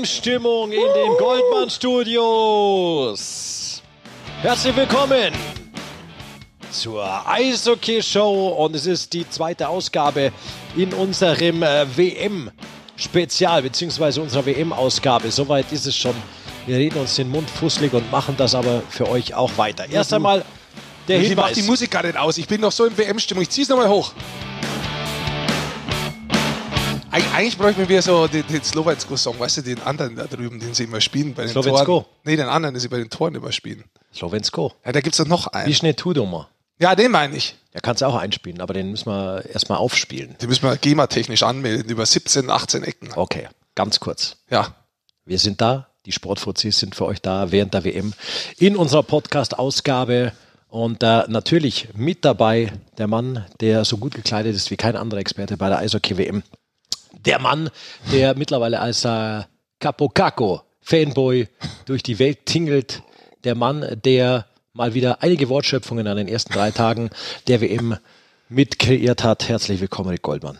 WM-Stimmung in den Goldmann Studios. Herzlich willkommen zur Eishockey-Show und es ist die zweite Ausgabe in unserem äh, WM-Spezial beziehungsweise unserer WM-Ausgabe. Soweit ist es schon. Wir reden uns den Mund fusselig und machen das aber für euch auch weiter. Erst einmal der Ich mach Hinweis. die Musik gar nicht aus. Ich bin noch so in WM-Stimmung. Ich zieh's nochmal hoch. Eig eigentlich bräuchten wir so den, den Slowacko-Song, weißt du, den anderen da drüben, den sie immer spielen bei den Slowensko? Toren. Nee, den anderen, den sie bei den Toren immer spielen. Slowensko. Ja, da gibt's doch noch Wie einen. schnell Tudummer? Ja, den meine ich. Der kann es auch einspielen, aber den müssen wir erstmal aufspielen. Den müssen wir GEMA-technisch anmelden, über 17, 18 Ecken. Okay, ganz kurz. Ja. Wir sind da, die Sportfuzis sind für euch da während der WM in unserer Podcast-Ausgabe. Und äh, natürlich mit dabei der Mann, der so gut gekleidet ist wie kein anderer Experte bei der Eishockey-WM. Der Mann, der mittlerweile als äh, Capo Caco Fanboy durch die Welt tingelt. Der Mann, der mal wieder einige Wortschöpfungen an den ersten drei Tagen der WM mitkreiert hat. Herzlich willkommen, Rick Goldmann.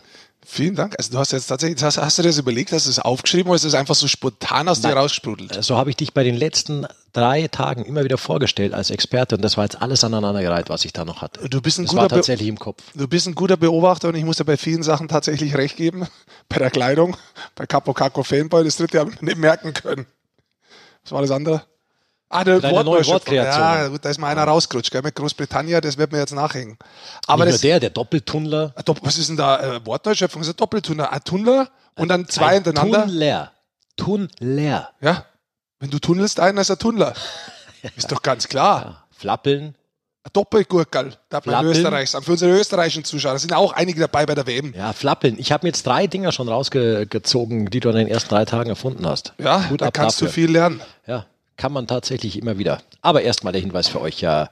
Vielen Dank. Also du hast jetzt tatsächlich, hast, hast du das überlegt, hast du das aufgeschrieben oder ist das einfach so spontan aus dir Nein. rausgesprudelt? So habe ich dich bei den letzten drei Tagen immer wieder vorgestellt als Experte und das war jetzt alles aneinandergereiht, was ich da noch hatte. Du bist ein das guter war Be- tatsächlich im Kopf. Du bist ein guter Beobachter und ich muss dir bei vielen Sachen tatsächlich recht geben. Bei der Kleidung, bei Capo Caco Fanboy, das dritte habe ich mir nicht merken können. Was war das andere? Ah, der Deine neue. Wortkreation. Ja, gut, da ist mal einer rausgerutscht, gell, mit Großbritannien, das wird mir jetzt nachhängen. Aber Nicht das, nur der, der Doppeltunnler. Ah, was ist denn da? Äh, Wortneuschöpfung ist ein Doppeltunnler. Ein Tunnler und dann zwei Ein hintereinander. Tunnler. Tunnler. Ja. Wenn du tunnelst, einer ist ein Tunnler. Ist doch ganz klar. Ja. Flappeln. Doppelgurkel, da bei Flappeln. Österreich. Für unsere österreichischen Zuschauer. Da sind auch einige dabei bei der WM. Ja, Flappeln. Ich habe mir jetzt drei Dinger schon rausgezogen, die du in den ersten drei Tagen erfunden hast. Ja, Gut da kannst dafür. du viel lernen. Ja, kann man tatsächlich immer wieder. Aber erstmal der Hinweis für euch. Ja,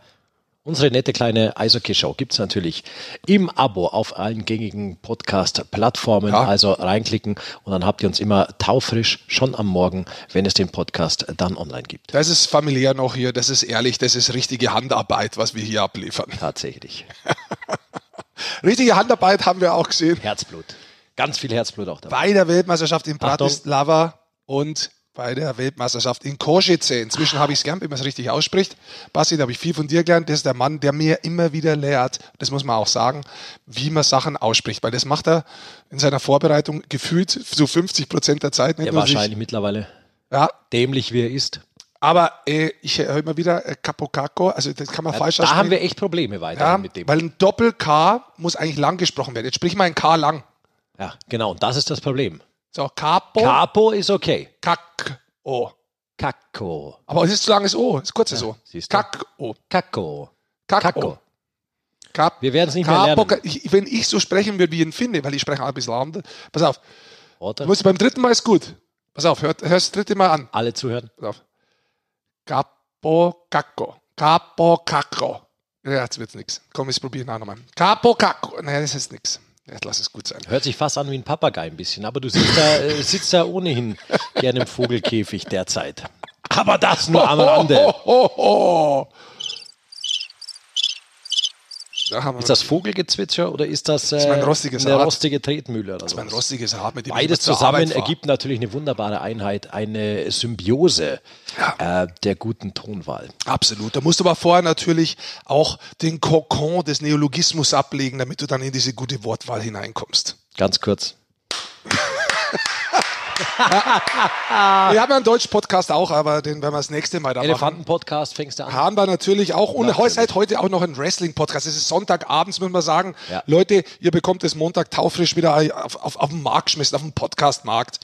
unsere nette kleine Eishockey-Show gibt es natürlich im Abo auf allen gängigen Podcast-Plattformen. Ja. Also reinklicken und dann habt ihr uns immer taufrisch schon am Morgen, wenn es den Podcast dann online gibt. Das ist familiär noch hier, das ist ehrlich, das ist richtige Handarbeit, was wir hier abliefern. Tatsächlich. Richtige Handarbeit haben wir auch gesehen Herzblut. Ganz viel Herzblut auch dabei. bei der Weltmeisterschaft in. Bratislava und bei der Weltmeisterschaft in Košice. Inzwischen habe ich es gern, wie man es richtig ausspricht. Basti, da habe ich viel von dir gelernt. Das ist der Mann, der mir immer wieder lehrt, das muss man auch sagen, wie man Sachen ausspricht. Weil das macht er in seiner Vorbereitung gefühlt so 50 Prozent der Zeit. Nicht sich- wahrscheinlich mittlerweile Ja, dämlich wie er ist. aber äh, ich höre immer wieder äh, Capo Caco, also das kann man falsch Da aussprechen. haben wir echt Probleme weiter Ja, mit dem. weil ein Doppel-K muss eigentlich lang gesprochen werden. Jetzt sprich mal ein K lang. Ja, genau. Und das ist das Problem. So, Capo, Capo ist okay. Kack, O. Cacco. Aber es ist zu langes O, es ist kurzes. Kack, O. Cacco. Kack, Cacco. O. Kap, Wir werden es nicht mehr lernen. ich, wenn ich so sprechen würde wie ein Finne, weil ich spreche auch ein bisschen anders. Pass auf, Oder? du musst beim dritten Mal ist gut. Pass auf, hör, hör das dritte Mal an. Alle zuhören. Pass auf. Capo, Cacco. Capo, Cacco. Ja, jetzt wird's nix. Komm, ich probiere noch nochmal. Capo, Cacco. Naja, das ist nix. Jetzt lass es gut sein. Hört sich fast an wie ein Papagei ein bisschen, aber du sitzt da, äh, sitzt da ohnehin gerne im Vogelkäfig derzeit. Aber das nur am Rande. Ho, ho, ho. Da Ist das Vogelgezwitscher oder ist das, äh, mein rostiges eine Rad. rostige Tretmühle? Oder mein was? rostiges Rad, mit dem Beides zusammen ergibt natürlich eine wunderbare Einheit, eine Symbiose äh, der guten Tonwahl. Absolut. Da musst du aber vorher natürlich auch den Kokon des Neologismus ablegen, damit du dann in diese gute Wortwahl hineinkommst. Ganz kurz. Wir haben ja einen deutschen Podcast auch, aber den werden wir das nächste Mal da machen. Elefanten-Podcast fängst du an. Haben wir natürlich auch. Und Natürlich. heute seit heute auch noch ein Wrestling-Podcast. Es ist Sonntagabends, muss man sagen. Ja. Leute, ihr bekommt es Montag taufrisch wieder auf, auf, auf den Markt geschmissen, auf den Podcast-Markt.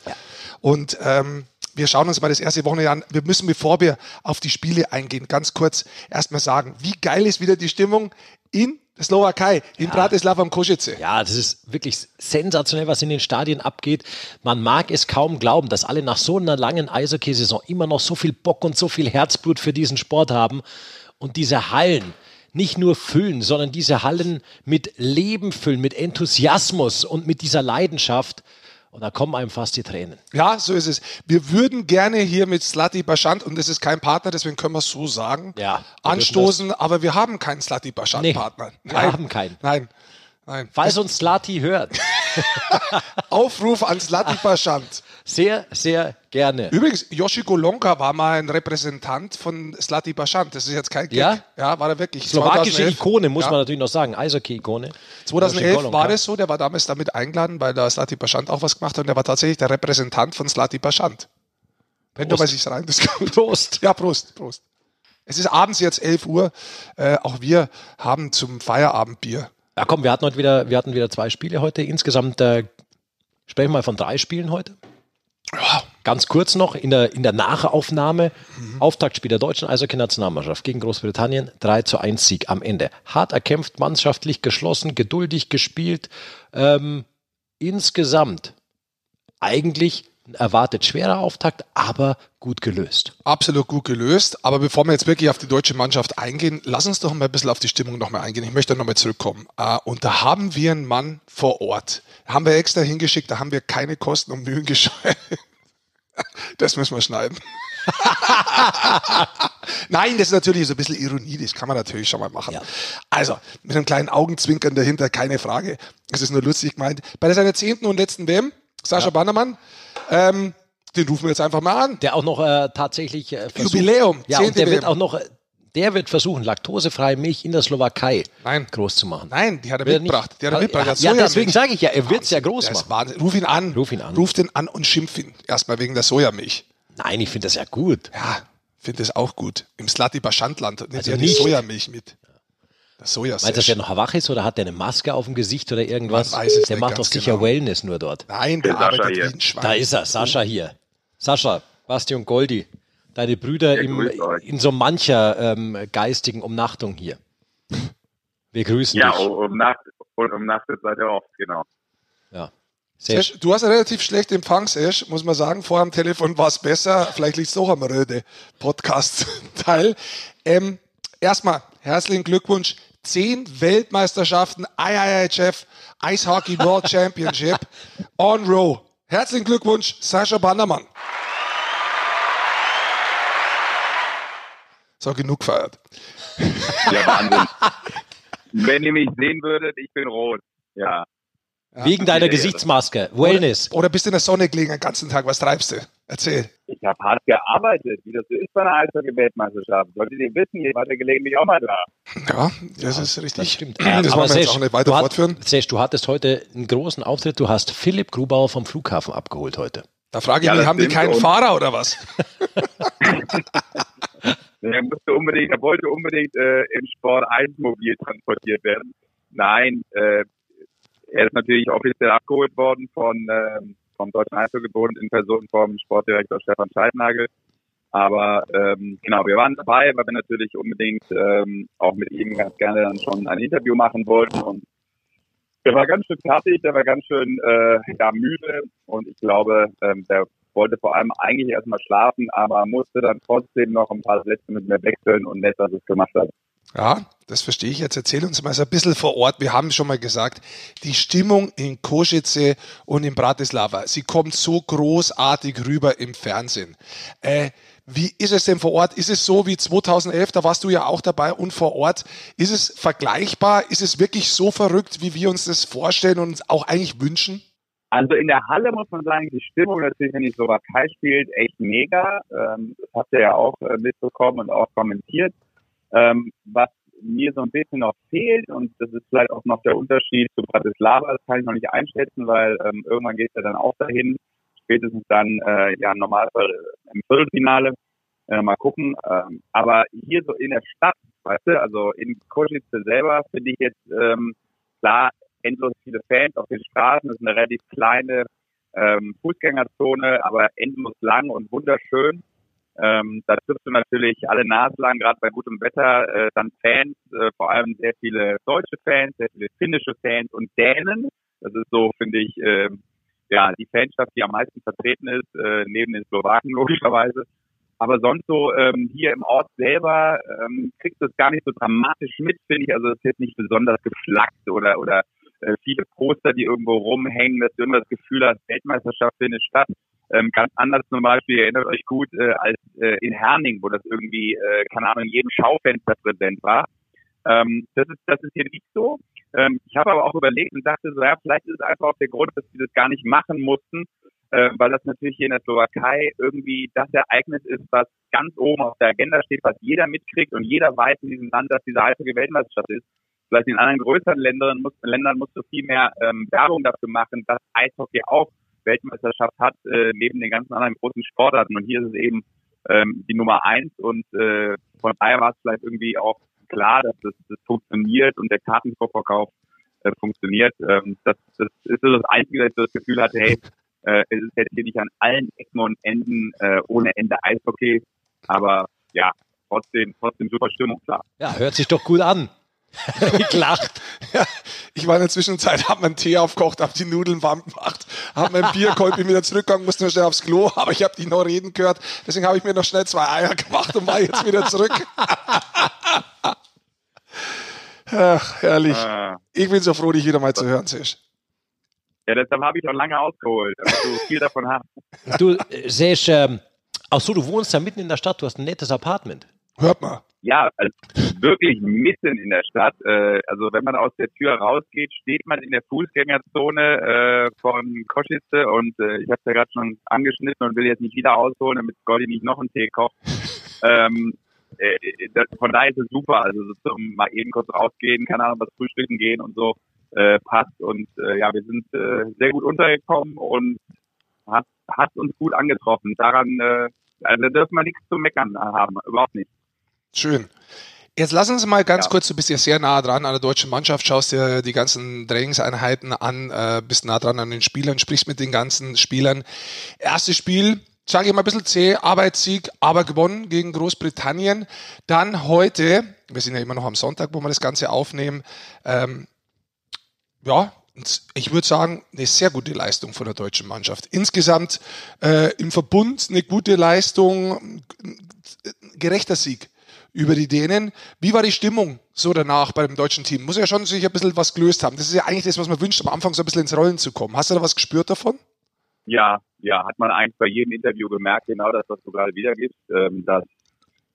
Und ähm, wir schauen uns mal das erste Wochenende an. Wir müssen, bevor wir auf die Spiele eingehen, ganz kurz erstmal sagen, wie geil ist wieder die Stimmung in der Slowakei, in Bratislava am Košice. Ja, das ist wirklich sensationell, was in den Stadien abgeht. Man mag es kaum glauben, dass alle nach so einer langen Eishockeysaison immer noch so viel Bock und so viel Herzblut für diesen Sport haben und diese Hallen nicht nur füllen, sondern diese Hallen mit Leben füllen, mit Enthusiasmus und mit dieser Leidenschaft. Und da kommen einem fast die Tränen. Ja, so ist es. Wir würden gerne hier mit Slati Bashant, und das ist kein Partner, deswegen können wir es so sagen, Ja, anstoßen, aber wir haben keinen Slati Bashant-Partner. wir haben keinen. Nein, nein. Falls uns Slati hört, Aufruf an Slati Bashant. Sehr, sehr gerne. Übrigens, Yoshiko Lonka war mal ein Repräsentant von Slati Bashant. Das ist jetzt kein Gag. Ja? ja war er wirklich. Slowakische 2011. Ikone, muss ja. man natürlich noch sagen. Eishockey-Ikone. 2011 Yoshiko war das so, der war damals damit eingeladen, weil da Slati Bashant auch was gemacht hat und der war tatsächlich der Repräsentant von Slati Bashant. Wenn du mal sich rein diskutiert. Prost. Ja, Prost, Prost. Es ist abends jetzt 11 Uhr. Äh, auch wir haben zum Feierabendbier. Ja, komm, wir hatten heute wieder, wir hatten wieder zwei Spiele heute. Insgesamt äh, sprechen wir mal von drei Spielen heute. Ganz kurz noch in der, in der Nachaufnahme. Auftaktspiel der deutschen Eishockey-Nationalmannschaft gegen Großbritannien. 3 zu 1 Sieg am Ende. Hart erkämpft, mannschaftlich geschlossen, geduldig gespielt. Ähm, insgesamt eigentlich erwartet schwerer Auftakt, aber gut gelöst. absolut gut gelöst. Aber bevor wir jetzt wirklich auf die deutsche Mannschaft eingehen, lass uns doch mal ein bisschen auf die Stimmung nochmal eingehen. Ich möchte nochmal zurückkommen. Äh, und da haben wir einen Mann vor Ort. Haben wir extra hingeschickt, da haben wir keine Kosten und Mühen gescheut. Das müssen wir schneiden. Nein, das ist natürlich so ein bisschen Ironie, das kann man natürlich schon mal machen. Ja. Also, mit einem kleinen Augenzwinkern dahinter, keine Frage. Es ist nur lustig gemeint. Bei seiner zehnten und letzten WM, Sascha Bannermann, ähm, den rufen wir jetzt einfach mal an. Der auch noch äh, tatsächlich äh, versucht, Jubiläum, Ja, und 10. der wird auch noch, der wird versuchen, laktosefreie Milch in der Slowakei Nein. groß zu machen. Nein, die hat er Wird mitgebracht. nicht- Die hat er mitgebracht. Ja, Der ja, Sojamilch. deswegen sage ich ja, er wird es ja groß machen. Ruf ihn an. Ruf ihn an. Ruf den an und schimpf ihn. Erstmal wegen der Sojamilch. Nein, ich finde das ja gut. Ja, finde das auch gut. Im Slati Baschandland nimmt Also ja die Sojamilch mit. Der Sojasash. Meinst du, dass der noch wach ist oder hat der eine Maske auf dem Gesicht oder irgendwas? Man weiß es der nicht macht doch sicher genau. Wellness nur dort. Nein, der Sascha arbeitet wie ein Schwein. Da ist er, Sascha hier. Sascha, Basti und Goldi, deine Brüder Ja, im, in so mancher ähm, geistigen Umnachtung hier. Wir grüßen Ja, dich. um Nacht und um Nacht seid ihr oft, genau. Ja. Sehr Sesh, du hast einen relativ schlecht Empfang, Sesh, muss man sagen. Vor am Telefon war es besser. Vielleicht liegt es doch am Röde Podcast-Teil. Ähm, erstmal herzlichen Glückwunsch. Zehn Weltmeisterschaften IIHF Eishockey World Championship on Row. Herzlichen Glückwunsch, Sascha Bannermann. So, genug gefeiert. Ja, Wahnsinn. Wenn ihr mich sehen würdet, ich bin rot. Ja. Wegen deiner Ja, ja, Gesichtsmaske. Wellness. Oder bist du in der Sonne gelegen den ganzen Tag? Was treibst du? Erzähl. Ich habe hart gearbeitet, wie das so ist bei einer Eishockey-Weltmeisterschaft. Solltet ihr wissen, ihr wart ja gelegentlich auch mal da. Ja, das ist richtig. Das stimmt. Das wollen wir jetzt auch nicht weiter du hat- fortführen. Sesh, du hattest heute einen großen Auftritt. Du hast Philipp Grubauer vom Flughafen abgeholt heute. Da frage ich Ja, mich, haben die keinen Und- Fahrer oder was? Er musste unbedingt, er wollte unbedingt äh, im Sport 1 mobil transportiert werden. Nein, äh, er ist natürlich offiziell abgeholt worden von ähm, vom Deutschen Eishockeybund in Person vom Sportdirektor Stefan Scheidnagel. Aber ähm, genau, wir waren dabei, weil wir natürlich unbedingt ähm, auch mit ihm ganz gerne dann schon ein Interview machen wollten. Und der war ganz schön fertig, der war ganz schön äh, ja, müde und ich glaube, ähm, der wollte vor allem eigentlich erstmal schlafen, aber musste dann trotzdem noch ein paar Sätze mit mir wechseln und nett, dass es gemacht hat. Ja, das verstehe ich. Jetzt erzähl uns mal so ein bisschen vor Ort. Wir haben schon mal gesagt, die Stimmung in Kosice und in Bratislava, sie kommt so großartig rüber im Fernsehen. Äh, wie ist es denn vor Ort? Ist es so wie 2011, da warst du ja auch dabei und vor Ort, ist es vergleichbar? Ist es wirklich so verrückt, wie wir uns das vorstellen und uns auch eigentlich wünschen? Also in der Halle muss man sagen, die Stimmung natürlich, wenn die Slowakei spielt, echt mega. Ähm, das habt ihr ja auch äh, mitbekommen und auch kommentiert. Ähm, was mir so ein bisschen noch fehlt, und das ist vielleicht auch noch der Unterschied zu Bratislava, das kann ich noch nicht einschätzen, weil ähm, irgendwann geht es ja dann auch dahin, spätestens dann äh, ja im Normalfall im Viertelfinale. Äh, mal gucken. Ähm, aber hier so in der Stadt, weißt du, also in Košice selber finde ich jetzt ähm, klar endlos viele Fans auf den Straßen. Das ist eine relativ kleine ähm, Fußgängerzone, aber endlos lang und wunderschön. Ähm, da triffst du natürlich alle Nasen lang, gerade bei gutem Wetter, äh, dann Fans, äh, vor allem sehr viele deutsche Fans, sehr viele finnische Fans und Dänen. Das ist so, finde ich, äh, ja, die Fanschaft, die am meisten vertreten ist, äh, neben den Slowaken logischerweise. Aber sonst so ähm, hier im Ort selber ähm, kriegst du es gar nicht so dramatisch mit, finde ich. Also es jetzt nicht besonders geflaggt oder oder äh, viele Poster, die irgendwo rumhängen, dass du immer das Gefühl hast, Weltmeisterschaft findet statt. Ähm, ganz anders zum Beispiel, ihr erinnert euch gut, äh, als äh, in Herning, wo das irgendwie, äh, keine Ahnung, in jedem Schaufenster präsent war. Ähm, das ist das ist hier nicht so. Ähm, ich habe aber auch überlegt und dachte so, ja, vielleicht ist es einfach auch der Grund, dass sie das gar nicht machen mussten, äh, weil das natürlich hier in der Slowakei irgendwie das Ereignis ist, was ganz oben auf der Agenda steht, was jeder mitkriegt und jeder weiß in diesem Land, dass diese Eishockey-Weltmeisterschaft ist. Vielleicht in anderen größeren Ländern muss, Ländern musst du viel mehr ähm, Werbung dafür machen, dass Eishockey auch Weltmeisterschaft hat, äh, neben den ganzen anderen großen Sportarten. Und hier ist es eben ähm, die Nummer eins und äh, von daher war es vielleicht irgendwie auch klar, dass das, das funktioniert und der Kartenvorverkauf äh, funktioniert. Ähm, das, das ist so das Einzige, dass ich das Gefühl hatte, hey, äh, es ist jetzt hier nicht an allen Ecken und Enden äh, ohne Ende Eishockey, aber ja, trotzdem, trotzdem super Stimmung, klar. Ja, hört sich doch gut an. ich lacht. Ja, ich war in der Zwischenzeit, hab mir einen Tee aufgekocht, hab die Nudeln warm gemacht, hab mein Bier geholt, bin wieder zurückgegangen, musste nur schnell aufs Klo, aber ich habe die noch reden gehört. Deswegen habe ich mir noch schnell zwei Eier gemacht und war jetzt wieder zurück. Ach, herrlich. Äh, Ich bin so froh, dich wieder mal zu hören, Sisch. ja, deshalb habe ich auch lange ausgeholt, damit du viel davon hast. Du äh, siehst, ähm, ach so, du wohnst ja mitten in der Stadt, du hast ein nettes Apartment. Hört mal. Ja, also wirklich mitten in der Stadt. Äh, also wenn man aus der Tür rausgeht, steht man in der Fußgängerzone äh, von Koschice und äh, ich habe es ja gerade schon angeschnitten und will jetzt nicht wieder ausholen, damit Goldi nicht noch einen Tee kocht. ähm, äh, das, von daher ist es super. Also so zum mal eben kurz rausgehen, keine Ahnung, was frühstücken gehen und so äh, passt. Und äh, ja, wir sind sehr gut untergekommen und hat, hat uns gut angetroffen. Daran, also da dürfen wir nichts zu meckern haben, überhaupt nicht. Schön. Jetzt lass uns mal ganz Ja. kurz, du bist ja sehr nah dran an der deutschen Mannschaft, schaust dir die ganzen Trainingseinheiten an, äh, bist nah dran an den Spielern, sprichst mit den ganzen Spielern. Erstes Spiel, sage ich mal ein bisschen zäh, Arbeitssieg, aber gewonnen gegen Großbritannien. Dann heute, wir sind ja immer noch am Sonntag, wo wir das Ganze aufnehmen, ähm, ja, ich würde sagen, eine sehr gute Leistung von der deutschen Mannschaft. Insgesamt äh, im Verbund eine gute Leistung, ein gerechter Sieg über die Dänen. Wie war die Stimmung so danach bei dem deutschen Team? Muss ja schon sich ein bisschen was gelöst haben. Das ist ja eigentlich das, was man wünscht, am Anfang so ein bisschen ins Rollen zu kommen. Hast du da was gespürt davon? Ja, ja, hat man eigentlich bei jedem Interview gemerkt, genau das, was du gerade wiedergibst, ähm, dass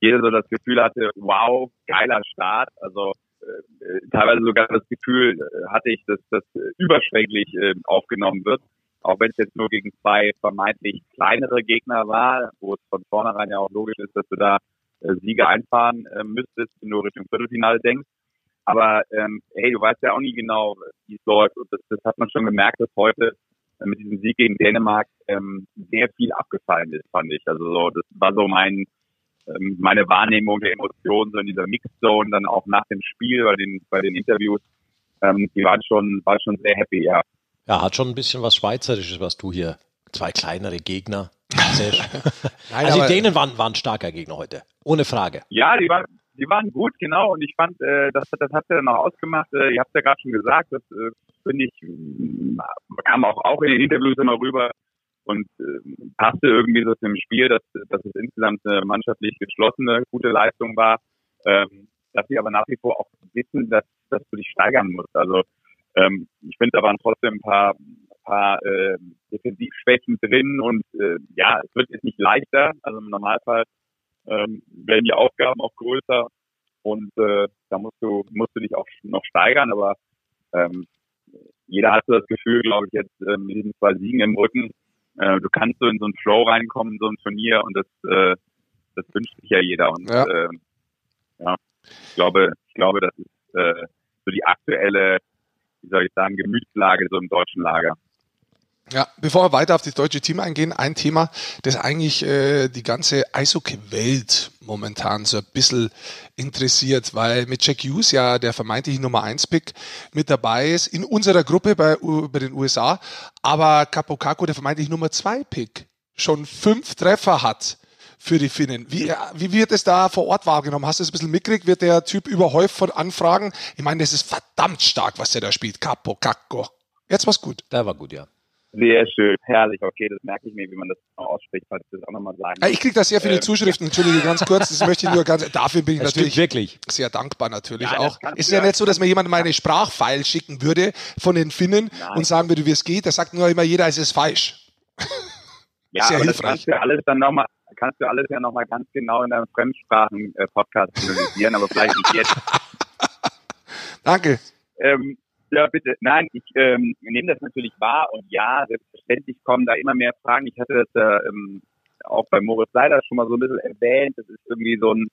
jeder so das Gefühl hatte, wow, geiler Start. Also äh, teilweise sogar das Gefühl äh, hatte ich, dass das äh, überschwänglich äh, aufgenommen wird. Auch wenn es jetzt nur gegen zwei vermeintlich kleinere Gegner war, wo es von vornherein ja auch logisch ist, dass du da Siege einfahren äh, müsstest, wenn du Richtung Viertelfinale denkst. Aber ähm, hey, du weißt ja auch nie genau, wie es läuft. Und das, das hat man schon gemerkt, dass heute äh, mit diesem Sieg gegen Dänemark ähm, sehr viel abgefallen ist, fand ich. Also so, das war so mein ähm, meine Wahrnehmung der Emotionen, so in dieser Mixzone, dann auch nach dem Spiel bei den bei den Interviews, ähm, die waren schon war schon sehr happy, ja. Ja, hat schon ein bisschen was Schweizerisches, was du hier. Zwei kleinere Gegner. Nein, also die Dänen waren, waren starker Gegner heute. Ohne Frage. Ja, die waren, die waren gut, genau. Und ich fand, äh, das, das hat ja dann auch ausgemacht. Äh, ihr habt ja gerade schon gesagt, das äh, finde ich, kam auch, auch in den Interviews immer rüber und äh, passte irgendwie so zum Spiel, dass, dass es insgesamt eine mannschaftlich geschlossene, gute Leistung war. Ähm, dass sie aber nach wie vor auch wissen, dass, dass du dich steigern musst. Also ähm, ich finde, da waren trotzdem ein paar, paar äh, Defensivschwächen drin und äh, ja, es wird jetzt nicht leichter. Also im Normalfall ähm, werden die Aufgaben auch größer und äh, da musst du musst du dich auch noch steigern, aber ähm, jeder hat so das Gefühl, glaube ich, jetzt äh, mit diesen zwei Siegen im Rücken, äh, du kannst so in so einen Flow reinkommen, in so ein Turnier und das äh, das wünscht sich ja jeder und Ja. ja, äh, ja ich glaube, ich glaube, das ist äh, so die aktuelle, wie soll ich sagen, Gemütslage so im deutschen Lager. Ja, bevor wir weiter auf das deutsche Team eingehen, ein Thema, das eigentlich äh, die ganze Eishockey-Welt momentan so ein bisschen interessiert, weil mit Jack Hughes ja der vermeintliche Nummer 1-Pick mit dabei ist in unserer Gruppe bei, bei den USA, aber Kapokaku, der vermeintlich Nummer 2-Pick, schon fünf Treffer hat für die Finnen. Wie, wie wird es da vor Ort wahrgenommen? Hast du es ein bisschen mitgekriegt? Wird der Typ überhäuft von Anfragen? Ich meine, das ist verdammt stark, was der da spielt. Kapokaku. Jetzt war's gut. Der war gut, ja. Sehr schön, herrlich. Okay, das merke ich mir, wie man das ausspricht, falls ich das auch nochmal sagen Ja, Ich kriege da sehr viele Ähm, Zuschriften, entschuldige ganz kurz, das möchte ich nur ganz, dafür bin ich Das natürlich wirklich. sehr dankbar natürlich Ja, auch. Es ist ja ja- nicht so, dass mir jemand meine Sprachfile schicken würde von den Finnen Nein. und sagen würde, wie es geht. Da sagt nur immer jeder, es ist falsch. Ja, Sehr aber das hilfreich. kannst du alles dann nochmal, kannst du alles ja nochmal ganz genau in deinem Fremdsprachen-Podcast analysieren, aber vielleicht nicht jetzt. Danke. Ähm, Ja, bitte. Nein, ich ähm, nehme das natürlich wahr und ja, selbstverständlich kommen da immer mehr Fragen. Ich hatte das äh, ähm, auch bei Moritz Seider schon mal so ein bisschen erwähnt. Das ist irgendwie so ein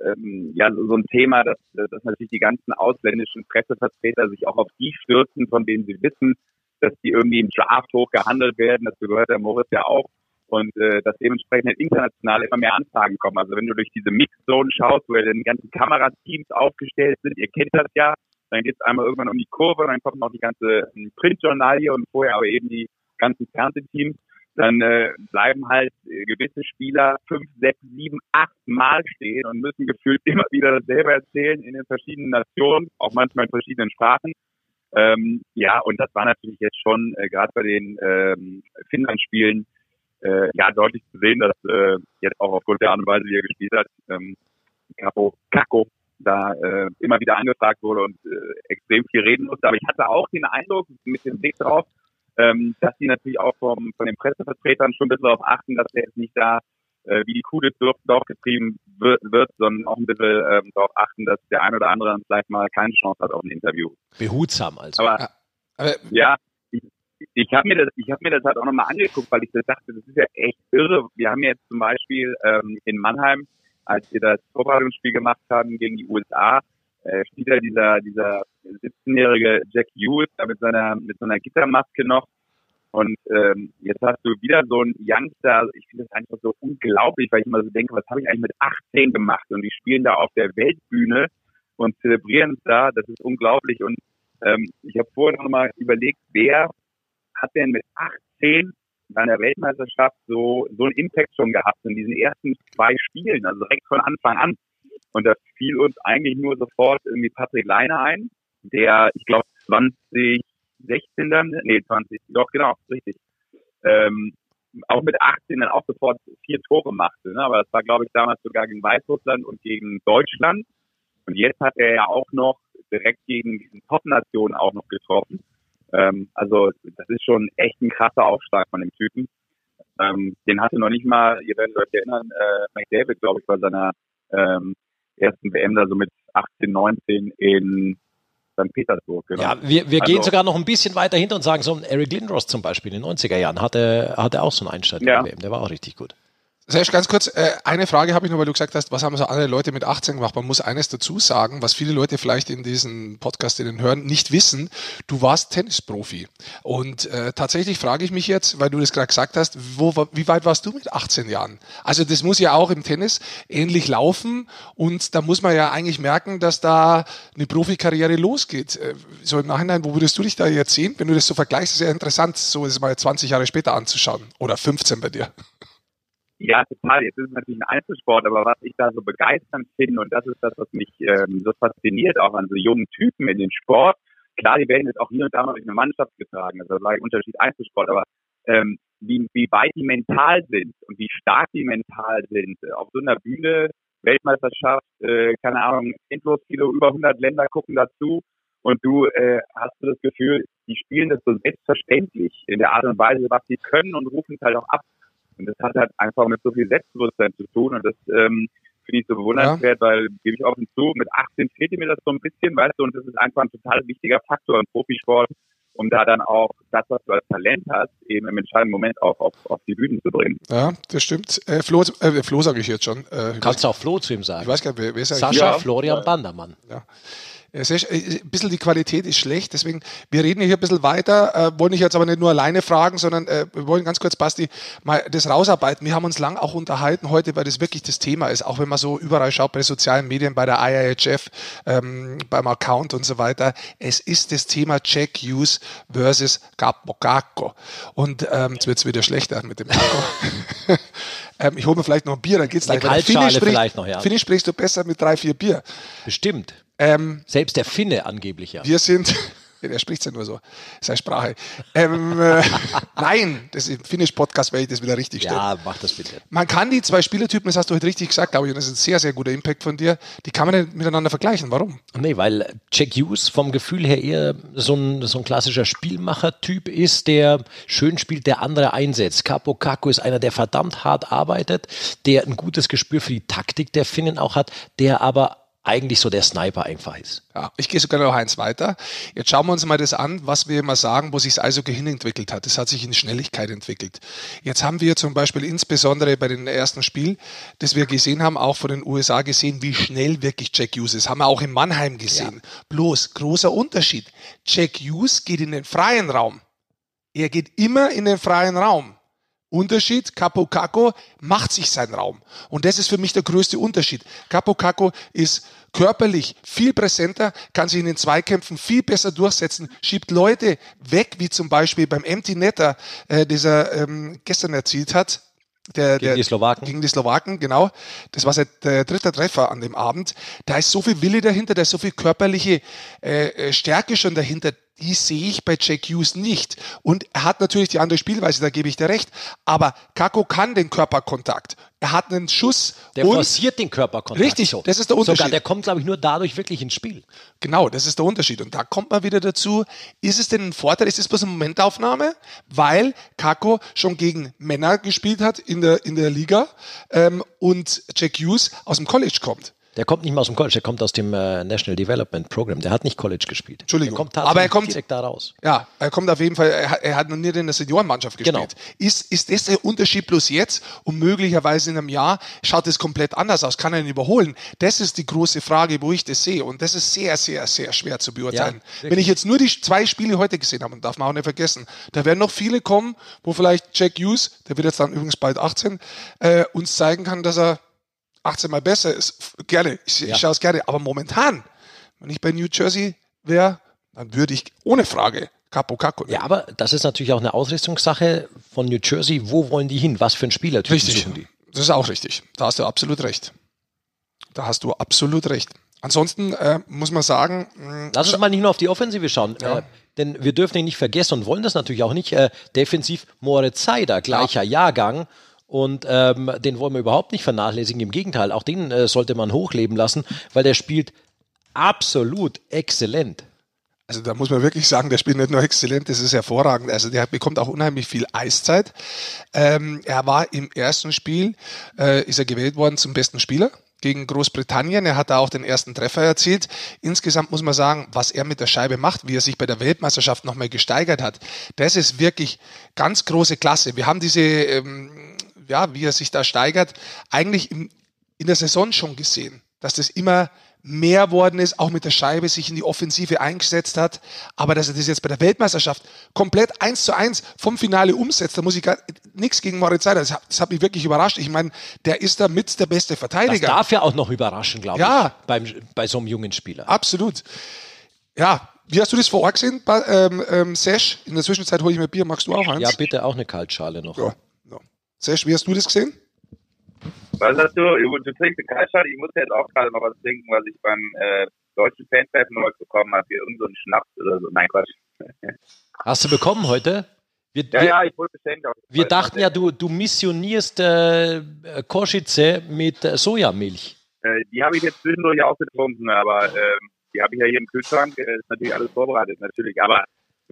ähm, ja so ein Thema, dass, dass natürlich die ganzen ausländischen Pressevertreter sich auch auf die stürzen, von denen sie wissen, dass die irgendwie im Draft hoch gehandelt werden. Das gehört der Moritz ja auch. Und äh, dass dementsprechend halt international immer mehr Anfragen kommen. Also wenn du durch diese Mixzone schaust, wo ja die ganzen Kamerateams aufgestellt sind, ihr kennt das ja, dann geht es einmal irgendwann um die Kurve, dann kommt noch die ganze ähm, Printjournalie und vorher aber eben die ganzen Fernsehteams dann äh, bleiben halt äh, gewisse Spieler fünf, sechs, sieben, acht Mal stehen und müssen gefühlt immer wieder dasselbe erzählen in den verschiedenen Nationen, auch manchmal in verschiedenen Sprachen. Ähm, ja, und das war natürlich jetzt schon äh, gerade bei den ähm, Finnland-Spielen äh, ja deutlich zu sehen, dass äh, jetzt auch aufgrund der Art und Weise, wie er gespielt hat, ähm, Capo Caco da äh, immer wieder angefragt wurde und äh, extrem viel reden musste. Aber ich hatte auch den Eindruck, mit dem Blick drauf, ähm, dass sie natürlich auch vom, von den Pressevertretern schon ein bisschen darauf achten, dass der jetzt nicht da äh, wie die Kuh durchs Dorf getrieben wird, wird, sondern auch ein bisschen ähm, darauf achten, dass der ein oder andere dann vielleicht mal keine Chance hat auf ein Interview. Behutsam also. Aber, ja, ja ich, ich habe mir das, ich habe mir das halt auch nochmal angeguckt, weil ich das dachte, das ist ja echt irre. Wir haben jetzt zum Beispiel ähm, in Mannheim, als wir das Vorbereitungsspiel gemacht haben gegen die USA, äh, spielt ja dieser, dieser 17-jährige Jack Hughes da mit seiner, mit seiner Gittermaske noch. Und ähm, jetzt hast du wieder so einen Youngster, also ich finde das einfach so unglaublich, weil ich immer so denke, was habe ich eigentlich mit 18 gemacht? Und die spielen da auf der Weltbühne und zelebrieren es da, das ist unglaublich. Und ähm, ich habe vorher noch mal überlegt, wer hat denn mit 18 bei der Weltmeisterschaft so, so einen Impact schon gehabt in diesen ersten zwei Spielen, also direkt von Anfang an. Und da fiel uns eigentlich nur sofort irgendwie Patrick Leiner ein, der, ich glaube, 2016 dann, nee, 20, doch, genau, richtig. Ähm, auch mit 18 dann auch sofort vier Tore machte. Ne? Aber das war, glaube ich, damals sogar gegen Weißrussland und gegen Deutschland. Und jetzt hat er ja auch noch direkt gegen diesen Top-Nationen auch noch getroffen. Ähm, also das ist schon echt ein krasser Aufschlag von dem Typen. Ähm, den hatte noch nicht mal, ihr werdet euch erinnern, äh, McDavid, glaube ich, bei seiner ähm, ersten WM da so mit 18, 19 in St. Petersburg. Genau. Ja, wir, wir also, gehen sogar noch ein bisschen weiter hinter und sagen, so ein Eric Lindros zum Beispiel in den 90er Jahren hatte, hatte auch so einen Einstand ja. WM, der war auch richtig gut. Serge, ganz kurz, äh, eine Frage habe ich noch, weil du gesagt hast, was haben so andere Leute mit 18 gemacht? Man muss eines dazu sagen, was viele Leute vielleicht in diesem Podcast, den hören, nicht wissen. Du warst Tennisprofi. Und äh, tatsächlich frage ich mich jetzt, weil du das gerade gesagt hast, wo, wie weit warst du mit 18 Jahren? Also das muss ja auch im Tennis ähnlich laufen und da muss man ja eigentlich merken, dass da eine Profikarriere losgeht. Äh, so im Nachhinein, wo würdest du dich da jetzt sehen? Wenn du das so vergleichst, ist ja interessant, so ist mal 20 Jahre später anzuschauen. Oder 15 bei dir. Ja, total. Jetzt ist es natürlich ein Einzelsport, aber was ich da so begeisternd finde, und das ist das, was mich ähm, so fasziniert, auch an so jungen Typen in den Sport. Klar, die werden jetzt auch hier und da mal durch eine Mannschaft getragen, also ein Unterschied Einzelsport, aber ähm, wie, wie weit die mental sind und wie stark die mental sind. Auf so einer Bühne, Weltmeisterschaft, äh, keine Ahnung, endlos viele, über 100 Länder gucken dazu und du äh, hast du das Gefühl, die spielen das so selbstverständlich in der Art und Weise, was sie können und rufen es halt auch ab. Und das hat halt einfach mit so viel Selbstbewusstsein zu tun und das ähm, finde ich so bewundernswert, ja. weil, gebe ich offen zu, mit 18 fehlte mir das so ein bisschen, weißt du, und das ist einfach ein total wichtiger Faktor im Profisport, um da dann auch das, was du als Talent hast, eben im entscheidenden Moment auch auf, auf die Bühne zu bringen. Ja, das stimmt. Äh, Flo, äh, Flo sage ich jetzt schon. Äh, Kannst du auch Flo zu ihm sagen. Ich weiß gar nicht, wer, wer ist Sascha ja. Florian Bandermann. Ja. Ein bisschen die Qualität ist schlecht, deswegen, wir reden hier ein bisschen weiter, äh, wollen ich jetzt aber nicht nur alleine fragen, sondern äh, wir wollen ganz kurz, Basti, mal das rausarbeiten. Wir haben uns lang auch unterhalten heute, weil das wirklich das Thema ist, auch wenn man so überall schaut, bei sozialen Medien, bei der IIHF, ähm, beim Account und so weiter. Es ist das Thema Check Use versus Gapokako. Und ähm, jetzt wird es wieder schlechter mit dem Gako. ähm, ich hole mir vielleicht noch ein Bier, dann geht's leider. Finish, vielleicht noch, ja. Finish sprichst du besser mit drei, vier Bier. Bestimmt. Ähm, Selbst der Finne angeblich, ja. Wir sind, der spricht ja nur so, seine Sprache. Ähm, äh, nein, das im Finnisch-Podcast werde ich das wieder richtig stellen. Ja, mach das bitte. Man kann die zwei Spielertypen, das hast du heute richtig gesagt, glaube ich, und das ist ein sehr, sehr guter Impact von dir, die kann man nicht miteinander vergleichen. Warum? Nee, weil Jack Hughes vom Gefühl her eher so ein, so ein klassischer Spielmacher-Typ ist, der schön spielt, der andere einsetzt. Capo Caco ist einer, der verdammt hart arbeitet, der ein gutes Gespür für die Taktik der Finnen auch hat, der aber eigentlich so der Sniper einfach ist. Ja, ich gehe sogar noch eins weiter. Jetzt schauen wir uns mal das an, was wir immer sagen, wo sich das Eishockey hin entwickelt hat. Das hat sich in Schnelligkeit entwickelt. Jetzt haben wir zum Beispiel insbesondere bei den ersten Spiel, das wir gesehen haben, auch von den USA gesehen, wie schnell wirklich Jack Hughes ist. Haben wir auch in Mannheim gesehen. Ja. Bloß, großer Unterschied. Jack Hughes geht in den freien Raum. Er geht immer in den freien Raum. Unterschied, Capo Caco macht sich seinen Raum. Und das ist für mich der größte Unterschied. Capo Caco ist körperlich viel präsenter, kann sich in den Zweikämpfen viel besser durchsetzen, schiebt Leute weg, wie zum Beispiel beim Empty Netter, äh, dieser ähm, gestern erzielt hat. Der, gegen der, die Slowaken. Gegen die Slowaken, genau. Das war der dritte Treffer an dem Abend. Da ist so viel Wille dahinter, da ist so viel körperliche äh, äh Stärke schon dahinter die sehe ich bei Jack Hughes nicht. Und er hat natürlich die andere Spielweise, da gebe ich dir recht. Aber Kako kann den Körperkontakt. Er hat einen Schuss. Der forciert den Körperkontakt. Richtig, so. das ist der Unterschied. Sogar der kommt, glaube ich, nur dadurch wirklich ins Spiel. Genau, das ist der Unterschied. Und da kommt man wieder dazu, ist es denn ein Vorteil, ist es bloß eine Momentaufnahme? Weil Kako schon gegen Männer gespielt hat in der, in der Liga ähm, und Jack Hughes aus dem College kommt. Der kommt nicht mal aus dem College, der kommt aus dem äh, National Development Program. Der hat nicht College gespielt. Entschuldigung. kommt aber er kommt direkt da raus. Ja, er kommt auf jeden Fall, er hat, er hat noch nie in der Seniorenmannschaft gespielt. Genau. Ist, ist das der Unterschied bloß jetzt und möglicherweise in einem Jahr schaut es komplett anders aus? Kann er ihn überholen? Das ist die große Frage, wo ich das sehe. Und das ist sehr, sehr, sehr schwer zu beurteilen. Ja, Wenn ich jetzt nur die zwei Spiele heute gesehen habe, und darf man auch nicht vergessen, da werden noch viele kommen, wo vielleicht Jack Hughes, der wird jetzt dann übrigens bald 18, äh, uns zeigen kann, dass er 18 Mal besser ist, gerne, ich, ja. ich schaue es gerne. Aber momentan, wenn ich bei New Jersey wäre, dann würde ich ohne Frage Capo Caco. Ja, aber das ist natürlich auch eine Ausrüstungssache von New Jersey. Wo wollen die hin? Was für ein Spieler richtig. suchen die? Das ist auch richtig. Da hast du absolut recht. Da hast du absolut recht. Ansonsten äh, muss man sagen. Mh, Lass uns mal nicht nur auf die Offensive schauen. Ja. Äh, denn wir dürfen ihn nicht vergessen und wollen das natürlich auch nicht. Äh, defensiv Moritz Seider, gleicher ja. Jahrgang. Und ähm, den wollen wir überhaupt nicht vernachlässigen. Im Gegenteil, auch den äh, sollte man hochleben lassen, weil der spielt absolut exzellent. Also da muss man wirklich sagen, der spielt nicht nur exzellent, das ist hervorragend. Also der bekommt auch unheimlich viel Eiszeit. Ähm, er war im ersten Spiel, äh, ist er gewählt worden zum besten Spieler gegen Großbritannien. Er hat da auch den ersten Treffer erzielt. Insgesamt muss man sagen, was er mit der Scheibe macht, wie er sich bei der Weltmeisterschaft nochmal gesteigert hat, das ist wirklich ganz große Klasse. Wir haben diese ähm, ja, wie er sich da steigert, eigentlich in, in der Saison schon gesehen, dass das immer mehr worden ist, auch mit der Scheibe sich in die Offensive eingesetzt hat, aber dass er das jetzt bei der Weltmeisterschaft komplett eins zu eins vom Finale umsetzt, da muss ich gar nichts gegen Moritz Seider, das, das hat mich wirklich überrascht. Ich meine, der ist da mit der beste Verteidiger. Das darf ja auch noch überraschen, glaube ja. ich, beim, bei so einem jungen Spieler. Absolut. Ja, wie hast du das vor Ort gesehen, ähm, ähm, Sesh? In der Zwischenzeit hole ich mir Bier, magst du auch eins? Ja, bitte auch eine Kaltschale noch. Ja, Sesh, wie hast du das gesehen? Was hast du? Du trinkst eine Kaltschale. Ich muss jetzt auch gerade mal was trinken, was ich beim äh, deutschen Fantreffen heute bekommen habe. Hier irgend so ein Schnaps oder so. Nein, Quatsch. Hast du bekommen heute? Wir, ja, wir, ja, ich wurde beschenkt. Wir dachten ja, du, du missionierst äh, Korschice mit äh, Sojamilch. Äh, die habe ich jetzt zwischendurch auch getrunken, aber äh, die habe ich ja hier im Kühlschrank. Äh, ist natürlich alles vorbereitet, natürlich. Aber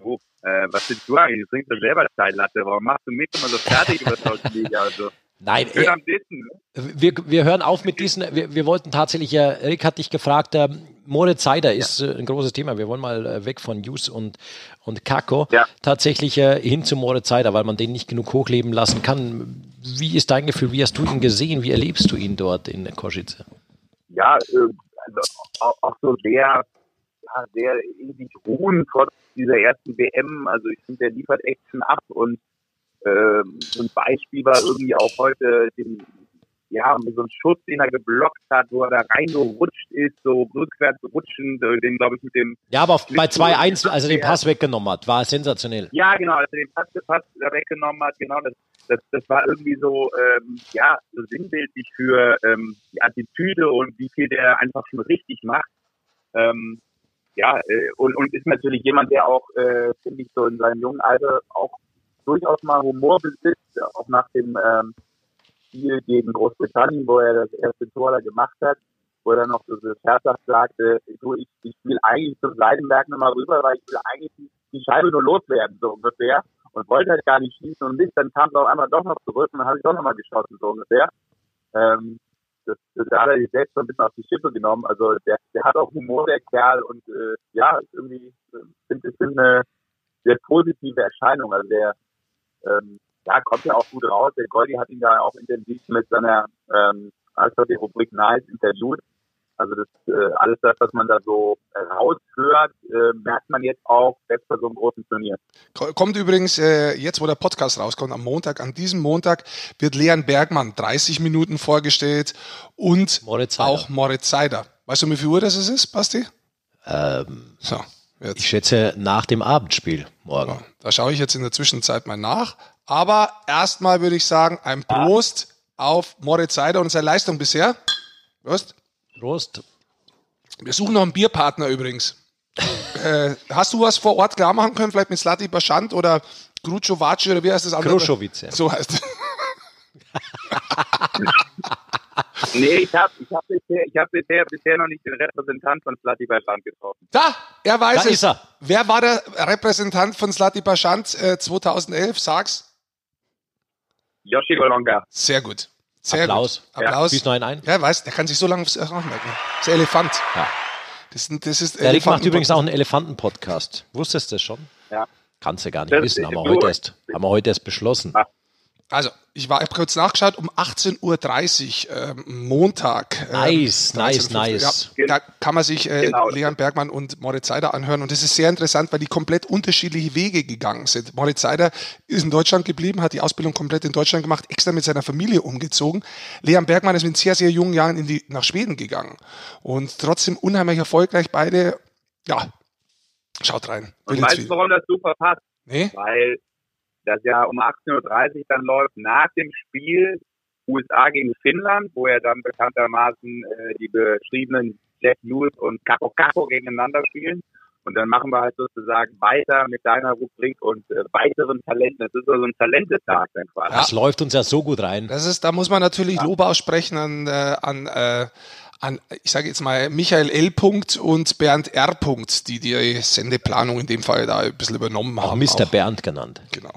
so, äh, was willst du eigentlich? Du trinkst doch selber Latte. Warum machst du mich immer so fertig über Social Media? Also, Nein, äh, ne? wir, wir hören auf mit diesen, wir, wir wollten tatsächlich, äh, Rick hat dich gefragt, äh, Moritz Seider ist ja. äh, ein großes Thema. Wir wollen mal äh, weg von News und, und Kako, ja. tatsächlich äh, hin zu Moritz Seider, weil man den nicht genug hochleben lassen kann. Wie ist dein Gefühl? Wie hast du ihn gesehen? Wie erlebst du ihn dort in Koschice? Ja, äh, also auch, auch so sehr ja, sehr irgendwie ruhen trotz dieser ersten WM. Also ich finde, der liefert Action ab und äh, so ein Beispiel war irgendwie auch heute den, ja, so ein Schuss, den er geblockt hat, wo er da reingerutscht ist, so rückwärts rutschend, den glaube ich mit dem... Ja, aber bei 2-1, also den Pass weggenommen hat, war sensationell. Ja, genau, also den Pass, Pass weggenommen hat, genau, das, das, das war irgendwie so, ähm, ja, so sinnbildlich für ähm, die Attitüde und wie viel der einfach schon richtig macht. Ähm, ja, äh, und, und ist natürlich jemand, der auch, äh, finde ich, so in seinem jungen Alter auch durchaus mal Humor besitzt, auch nach dem ähm, Spiel gegen Großbritannien, wo er das erste Tor da gemacht hat, wo er dann noch so scherzhaft sagte, du, ich, ich will eigentlich zum Seidenberg nochmal rüber, weil ich will eigentlich die Scheibe nur loswerden, so ungefähr. Und wollte halt gar nicht schießen und nicht, dann kam es auf einmal doch noch zurück und dann habe ich doch nochmal geschossen, so ungefähr. Ähm, das, da hat er sich selbst so ein bisschen auf die Schippe genommen. Also der, der hat auch Humor, der Kerl, und äh, ja, irgendwie äh, finde ich find eine sehr positive Erscheinung. Also der ähm, ja, kommt ja auch gut raus. Der Goldi hat ihn da auch intensiv mit seiner ähm, also die Rubrik Nice interviewt. Also das äh, alles das, was man da so raushört, äh, merkt man jetzt auch selbst bei so einem großen Turnier. Kommt übrigens äh, jetzt, wo der Podcast rauskommt, am Montag, an diesem Montag wird Leon Bergmann 30 Minuten vorgestellt und Moritz auch Moritz Seider. Weißt du, wie viel Uhr das ist, Basti? Ähm, So, jetzt. ich schätze nach dem Abendspiel morgen. Ja, da schaue ich jetzt in der Zwischenzeit mal nach. Aber erstmal würde ich sagen, ein Prost auf Moritz Seider und seine Leistung bisher. Prost. Prost. Wir suchen noch einen Bierpartner übrigens. äh, hast du was vor Ort klar machen können? Vielleicht mit Slati Baschant oder Gruczovac oder wie heißt das andere? Kruschowitz. So heißt es. Nee, ich habe ich hab bisher, ich hab bisher, bisher noch nicht den Repräsentant von Slati Land getroffen. Da, er weiß Da es. ist er. Wer war der Repräsentant von Slati Baschant äh, 2011? Sag's. Yoshi Golonga. Sehr gut. Sehr Applaus. Gut. Applaus. Spielst noch einen ein? Ja, er weiß, der kann sich so lange aufs merken. Das ist der Elefant. Ja. Das, das ist Der Rick macht übrigens auch einen Elefanten-Podcast. Wusstest du das schon? Ja. Kannst du gar nicht Das wissen, haben wir, heute erst, haben wir heute erst beschlossen. Also, ich war ich hab kurz nachgeschaut, um 18.30 Uhr ähm, Montag. ähm, Nice, nice, 13.15 nice. Ja, da kann man sich äh, Genau. Leon Bergmann und Moritz Seider anhören. Und das ist sehr interessant, weil die komplett unterschiedliche Wege gegangen sind. Moritz Seider ist in Deutschland geblieben, hat die Ausbildung komplett in Deutschland gemacht, extra mit seiner Familie umgezogen. Leon Bergmann ist mit sehr, sehr jungen Jahren in die, nach Schweden gegangen. Und trotzdem unheimlich erfolgreich beide. Ja, schaut rein. Und weißt du, warum das super passt? Nee? Weil das ja um 18.30 Uhr dann läuft nach dem Spiel USA gegen Finnland, wo ja dann bekanntermaßen äh, die beschriebenen Jack Lewis und Capo Capo gegeneinander spielen. Und dann machen wir halt sozusagen weiter mit deiner Rubrik und äh, weiteren Talenten. Das ist so ein Talentetag dann quasi. Das läuft uns ja so gut rein. Das ist, da muss man natürlich Lob aussprechen an, äh, an, äh, an ich sage jetzt mal, Michael L. Punkt und Bernd R. Punkt, die die Sendeplanung in dem Fall da ein bisschen übernommen Auch haben. Mr. Bernd genannt. Genau.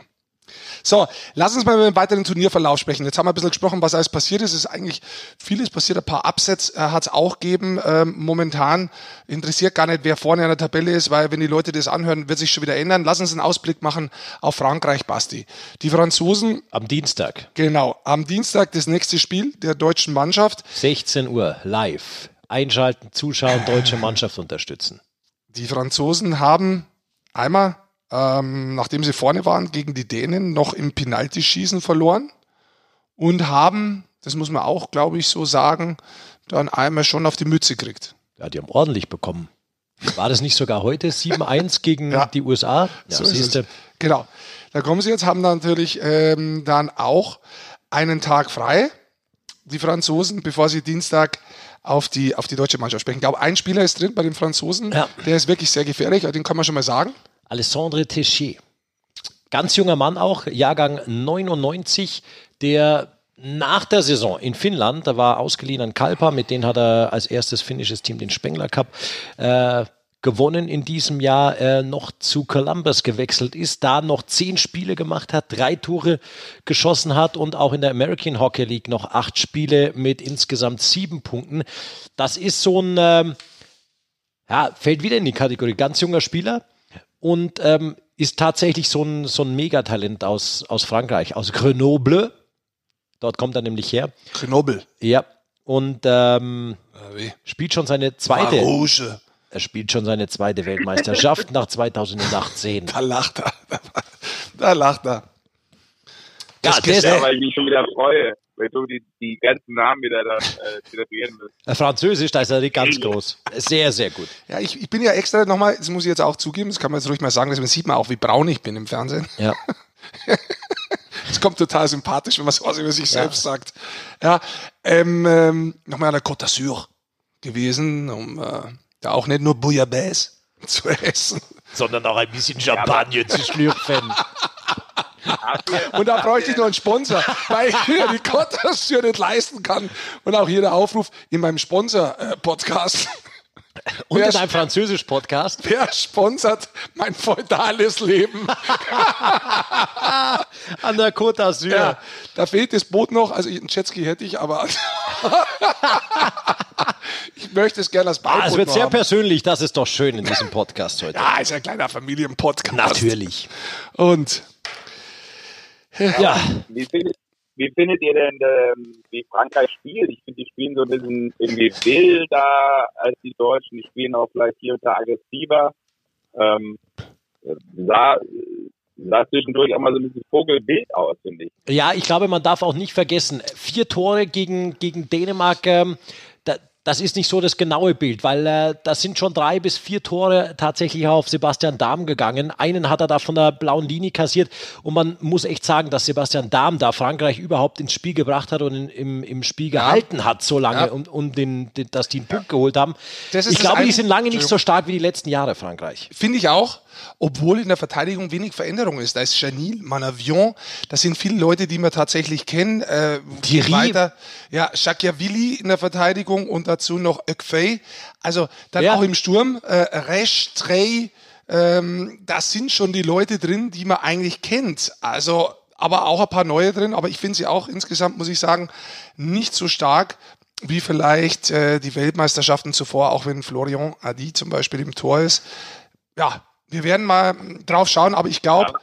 So, lass uns mal über den weiteren Turnierverlauf sprechen. Jetzt haben wir ein bisschen gesprochen, was alles passiert ist. Es ist eigentlich vieles passiert. Ein paar Upsets äh, hat es auch gegeben. Ähm, momentan interessiert gar nicht, wer vorne an der Tabelle ist, weil wenn die Leute das anhören, wird sich schon wieder ändern. Lass uns einen Ausblick machen auf Frankreich, Basti. Die Franzosen, Am Dienstag, genau, am Dienstag das nächste Spiel der deutschen Mannschaft. 16 Uhr, live. Einschalten, zuschauen, deutsche Mannschaft unterstützen. Die Franzosen haben einmal, ähm, nachdem sie vorne waren, gegen die Dänen noch im Penaltyschießen verloren und haben, das muss man auch, glaube ich, so sagen, dann einmal schon auf die Mütze gekriegt. Ja, die haben ordentlich bekommen. War das nicht sogar heute 7-1 gegen Ja. die USA? Ja, So ist es. Genau. Da kommen sie jetzt, haben dann natürlich ähm, dann auch einen Tag frei, die Franzosen, bevor sie Dienstag auf die, auf die deutsche Mannschaft sprechen. Ich glaube, ein Spieler ist drin bei den Franzosen, Ja. der ist wirklich sehr gefährlich, den kann man schon mal sagen. Alessandre Techier. Ganz junger Mann auch, Jahrgang 99, der nach der Saison in Finnland, da war ausgeliehen an Kalpa, mit denen hat er als erstes finnisches Team den Spengler Cup äh, gewonnen in diesem Jahr, äh, noch zu Columbus gewechselt ist, da noch zehn Spiele gemacht hat, drei Tore geschossen hat und auch in der American Hockey League noch acht Spiele mit insgesamt sieben Punkten. Das ist so ein, ähm, ja, fällt wieder in die Kategorie ganz junger Spieler und ähm, ist tatsächlich so ein, so ein Megatalent aus, aus Frankreich, aus Grenoble. Dort kommt er nämlich her. Knobel. Ja. Und ähm, Äh, wie? spielt schon seine zweite, Rouge. er spielt schon seine zweite Weltmeisterschaft nach 2018. Da lacht er. Da lacht er. Ja, Das der, Ja, weil ich mich schon wieder freue, weil du die, die ganzen Namen wieder da äh, zelebrieren wirst. äh, Französisch, da ist er ganz groß. Sehr, sehr gut. Ja, ich, ich bin ja extra nochmal, das muss ich jetzt auch zugeben, das kann man jetzt ruhig mal sagen, das sieht man auch, wie braun ich bin im Fernsehen. Ja. Das kommt total sympathisch, wenn man sowas über sich selbst sagt. Ja, ähm, ähm, nochmal an der Côte d'Azur gewesen, um äh, da auch nicht nur Bouillabaisse zu essen. Sondern auch ein bisschen Champagner zu schlürfen. Und da bräuchte ich noch einen Sponsor, weil ich mir die d'Azur nicht leisten kann. Und auch hier der Aufruf in meinem Sponsor-Podcast. Und Wer- in einem Französisch-Podcast. Wer sponsert mein feudales Leben? An der Côte d'Azur. Ja, da fehlt das Boot noch. Also einen Jetski hätte ich, aber ich möchte es gerne als Beiboten Ah, es wird sehr haben. persönlich, das ist doch schön in diesem Podcast heute. Ja, ist ein kleiner Familienpodcast. Natürlich. Und Ja, Wie findet, wie findet ihr denn, ähm, wie Frankreich spielt? Ich finde, die spielen so ein bisschen irgendwie wilder als die Deutschen. Die spielen auch vielleicht hier und da aggressiver. Ähm, äh, sah, sah zwischendurch auch mal so ein bisschen vogelwild aus, finde ich. ja, ich glaube, man darf auch nicht vergessen, vier Tore gegen, gegen Dänemark, ähm, das ist nicht so das genaue Bild, weil äh, da sind schon drei bis vier Tore tatsächlich auf Sebastian Dahm gegangen. Einen hat er da von der blauen Linie kassiert und man muss echt sagen, dass Sebastian Dahm da Frankreich überhaupt ins Spiel gebracht hat und in, im, im Spiel gehalten hat, so lange, Ja. um, um den, den, dass die einen Punkt geholt haben. Das ist ich das glaube, die sind lange nicht so stark wie die letzten Jahre, Frankreich. Finde ich auch, obwohl in der Verteidigung wenig Veränderung ist. Da ist Chanil, Manavion, das sind viele Leute, die wir tatsächlich kennen. Äh, Thierry. Weiter, ja, Shakyavili in der Verteidigung und dazu noch Ekfei. Also dann Ja. auch im Sturm, äh, Resch, Trey, ähm, da sind schon die Leute drin, die man eigentlich kennt. Also, aber auch ein paar neue drin, aber ich finde sie auch insgesamt, muss ich sagen, nicht so stark wie vielleicht äh, die Weltmeisterschaften zuvor, auch wenn Florian Adi zum Beispiel im Tor ist ja, wir werden mal drauf schauen, aber ich glaube,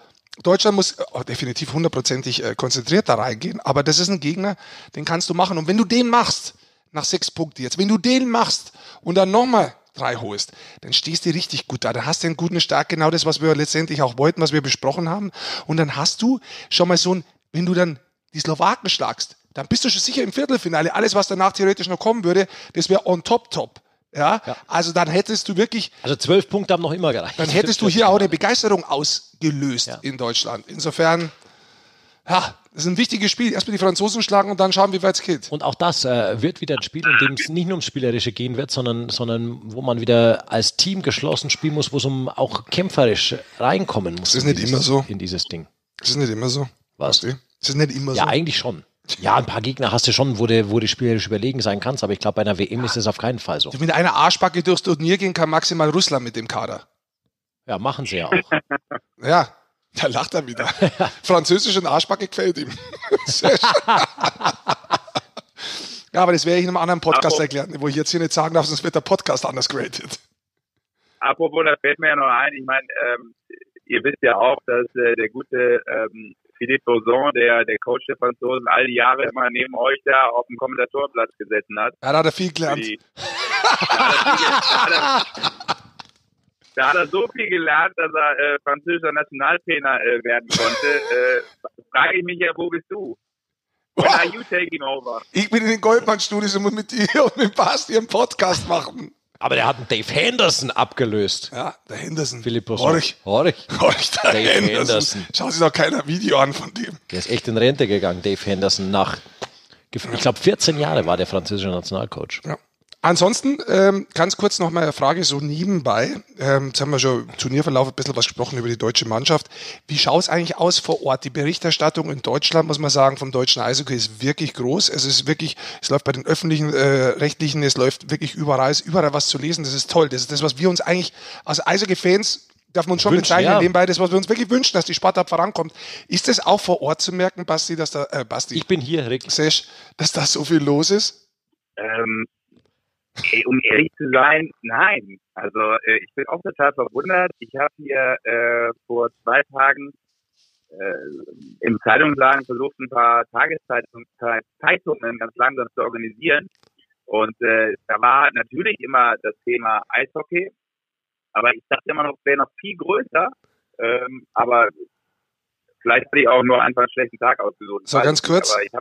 Deutschland muss oh, definitiv hundertprozentig äh, konzentriert da reingehen. Aber das ist ein Gegner, den kannst du machen. Und wenn du den machst, nach sechs Punkten jetzt, wenn du den machst und dann nochmal drei holst, dann stehst du richtig gut da. Dann hast du einen guten Start, genau das, was wir letztendlich auch wollten, was wir besprochen haben. Und dann hast du schon mal so ein, wenn du dann die Slowaken schlagst, dann bist du schon sicher im Viertelfinale. Alles, was danach theoretisch noch kommen würde, das wäre on top top. Ja? also dann hättest du wirklich Also zwölf Punkte haben noch immer gereicht. dann hättest du hier auch eine Begeisterung ausgelöst Ja. in Deutschland. Insofern, ja, das ist ein wichtiges Spiel. Erstmal die Franzosen schlagen und dann schauen, wie weit es geht. Und auch das äh, wird wieder ein Spiel, in dem es nicht nur ums Spielerische gehen wird, sondern, sondern wo man wieder als Team geschlossen spielen muss, wo es um auch kämpferisch reinkommen muss. Das ist nicht dieses, immer so. In dieses Ding. Das ist nicht immer so. Was? Das ist nicht immer Ja, so. eigentlich schon. Ja, ein paar Gegner hast du schon, wo du, wo du spielerisch überlegen sein kannst, aber ich glaube, bei einer WM ist das auf keinen Fall so. Mit einer Arschbacke durchs Turnier gehen kann maximal Russland mit dem Kader. Ja, machen sie ja auch. Ja, da lacht er wieder. Französisch und Arschbacke gefällt ihm. Sehr schön. ja, aber das werde ich in einem anderen Podcast Apropos- erklären, wo ich jetzt hier nicht sagen darf, sonst wird der Podcast anders geratet. Apropos, da fällt mir ja noch ein, ich meine, ähm, ihr wisst ja auch, dass äh, der gute ähm, Philippe Boson, der, der Coach der Franzosen, all die Jahre immer neben euch da auf dem Kommentatorenplatz gesessen hat. Ja, da hat er viel gelernt. die- Da hat er hat er- da hat er so viel gelernt, dass er äh, französischer Nationaltrainer äh, werden konnte. Äh, frage ich mich ja, wo bist du? When are you taking over? Ich bin in den Goldmann-Studios und muss mit dir und mit Basti einen Podcast machen. Aber der hat einen Dave Henderson abgelöst. Ja, der Henderson. Philipp. Horch, Horch. horch, der Dave Henderson. Henderson. Schau sich doch keiner Video an von dem. Der ist echt in Rente gegangen, Dave Henderson, nach, ich glaube, 14 Jahre war der französische Nationalcoach. Ja. Ansonsten, ähm, ganz kurz noch mal eine Frage so nebenbei. Ähm, jetzt haben wir schon im Turnierverlauf ein bisschen was gesprochen über die deutsche Mannschaft. Wie schaut es eigentlich aus vor Ort? Die Berichterstattung in Deutschland, muss man sagen, vom deutschen Eishockey ist wirklich groß. Es ist wirklich, es läuft bei den öffentlichen, äh, rechtlichen, es läuft wirklich überall, es ist überall was zu lesen. Das ist toll. Das ist das, was wir uns eigentlich als Eishockey-Fans darf man uns schon Wünschen, bezeichnen, ja. nebenbei das, was wir uns wirklich wünschen, dass die Sportart vorankommt. Ist das auch vor Ort zu merken, Basti, dass da, äh, Basti, Ich bin hier, Rick. Sesh, dass da so viel los ist? Ähm, ey, um ehrlich zu sein, nein. Also äh, ich bin auch total verwundert. Ich habe hier äh, vor zwei Tagen äh, im Zeitungsladen versucht, ein paar Tageszeitungen Zeitungen ganz langsam zu organisieren. Und äh, da war natürlich immer das Thema Eishockey. Aber ich dachte immer noch, es wäre noch viel größer. Ähm, aber vielleicht hatte ich auch nur einfach einen schlechten Tag ausgesucht. So, ganz kurz. Aber ich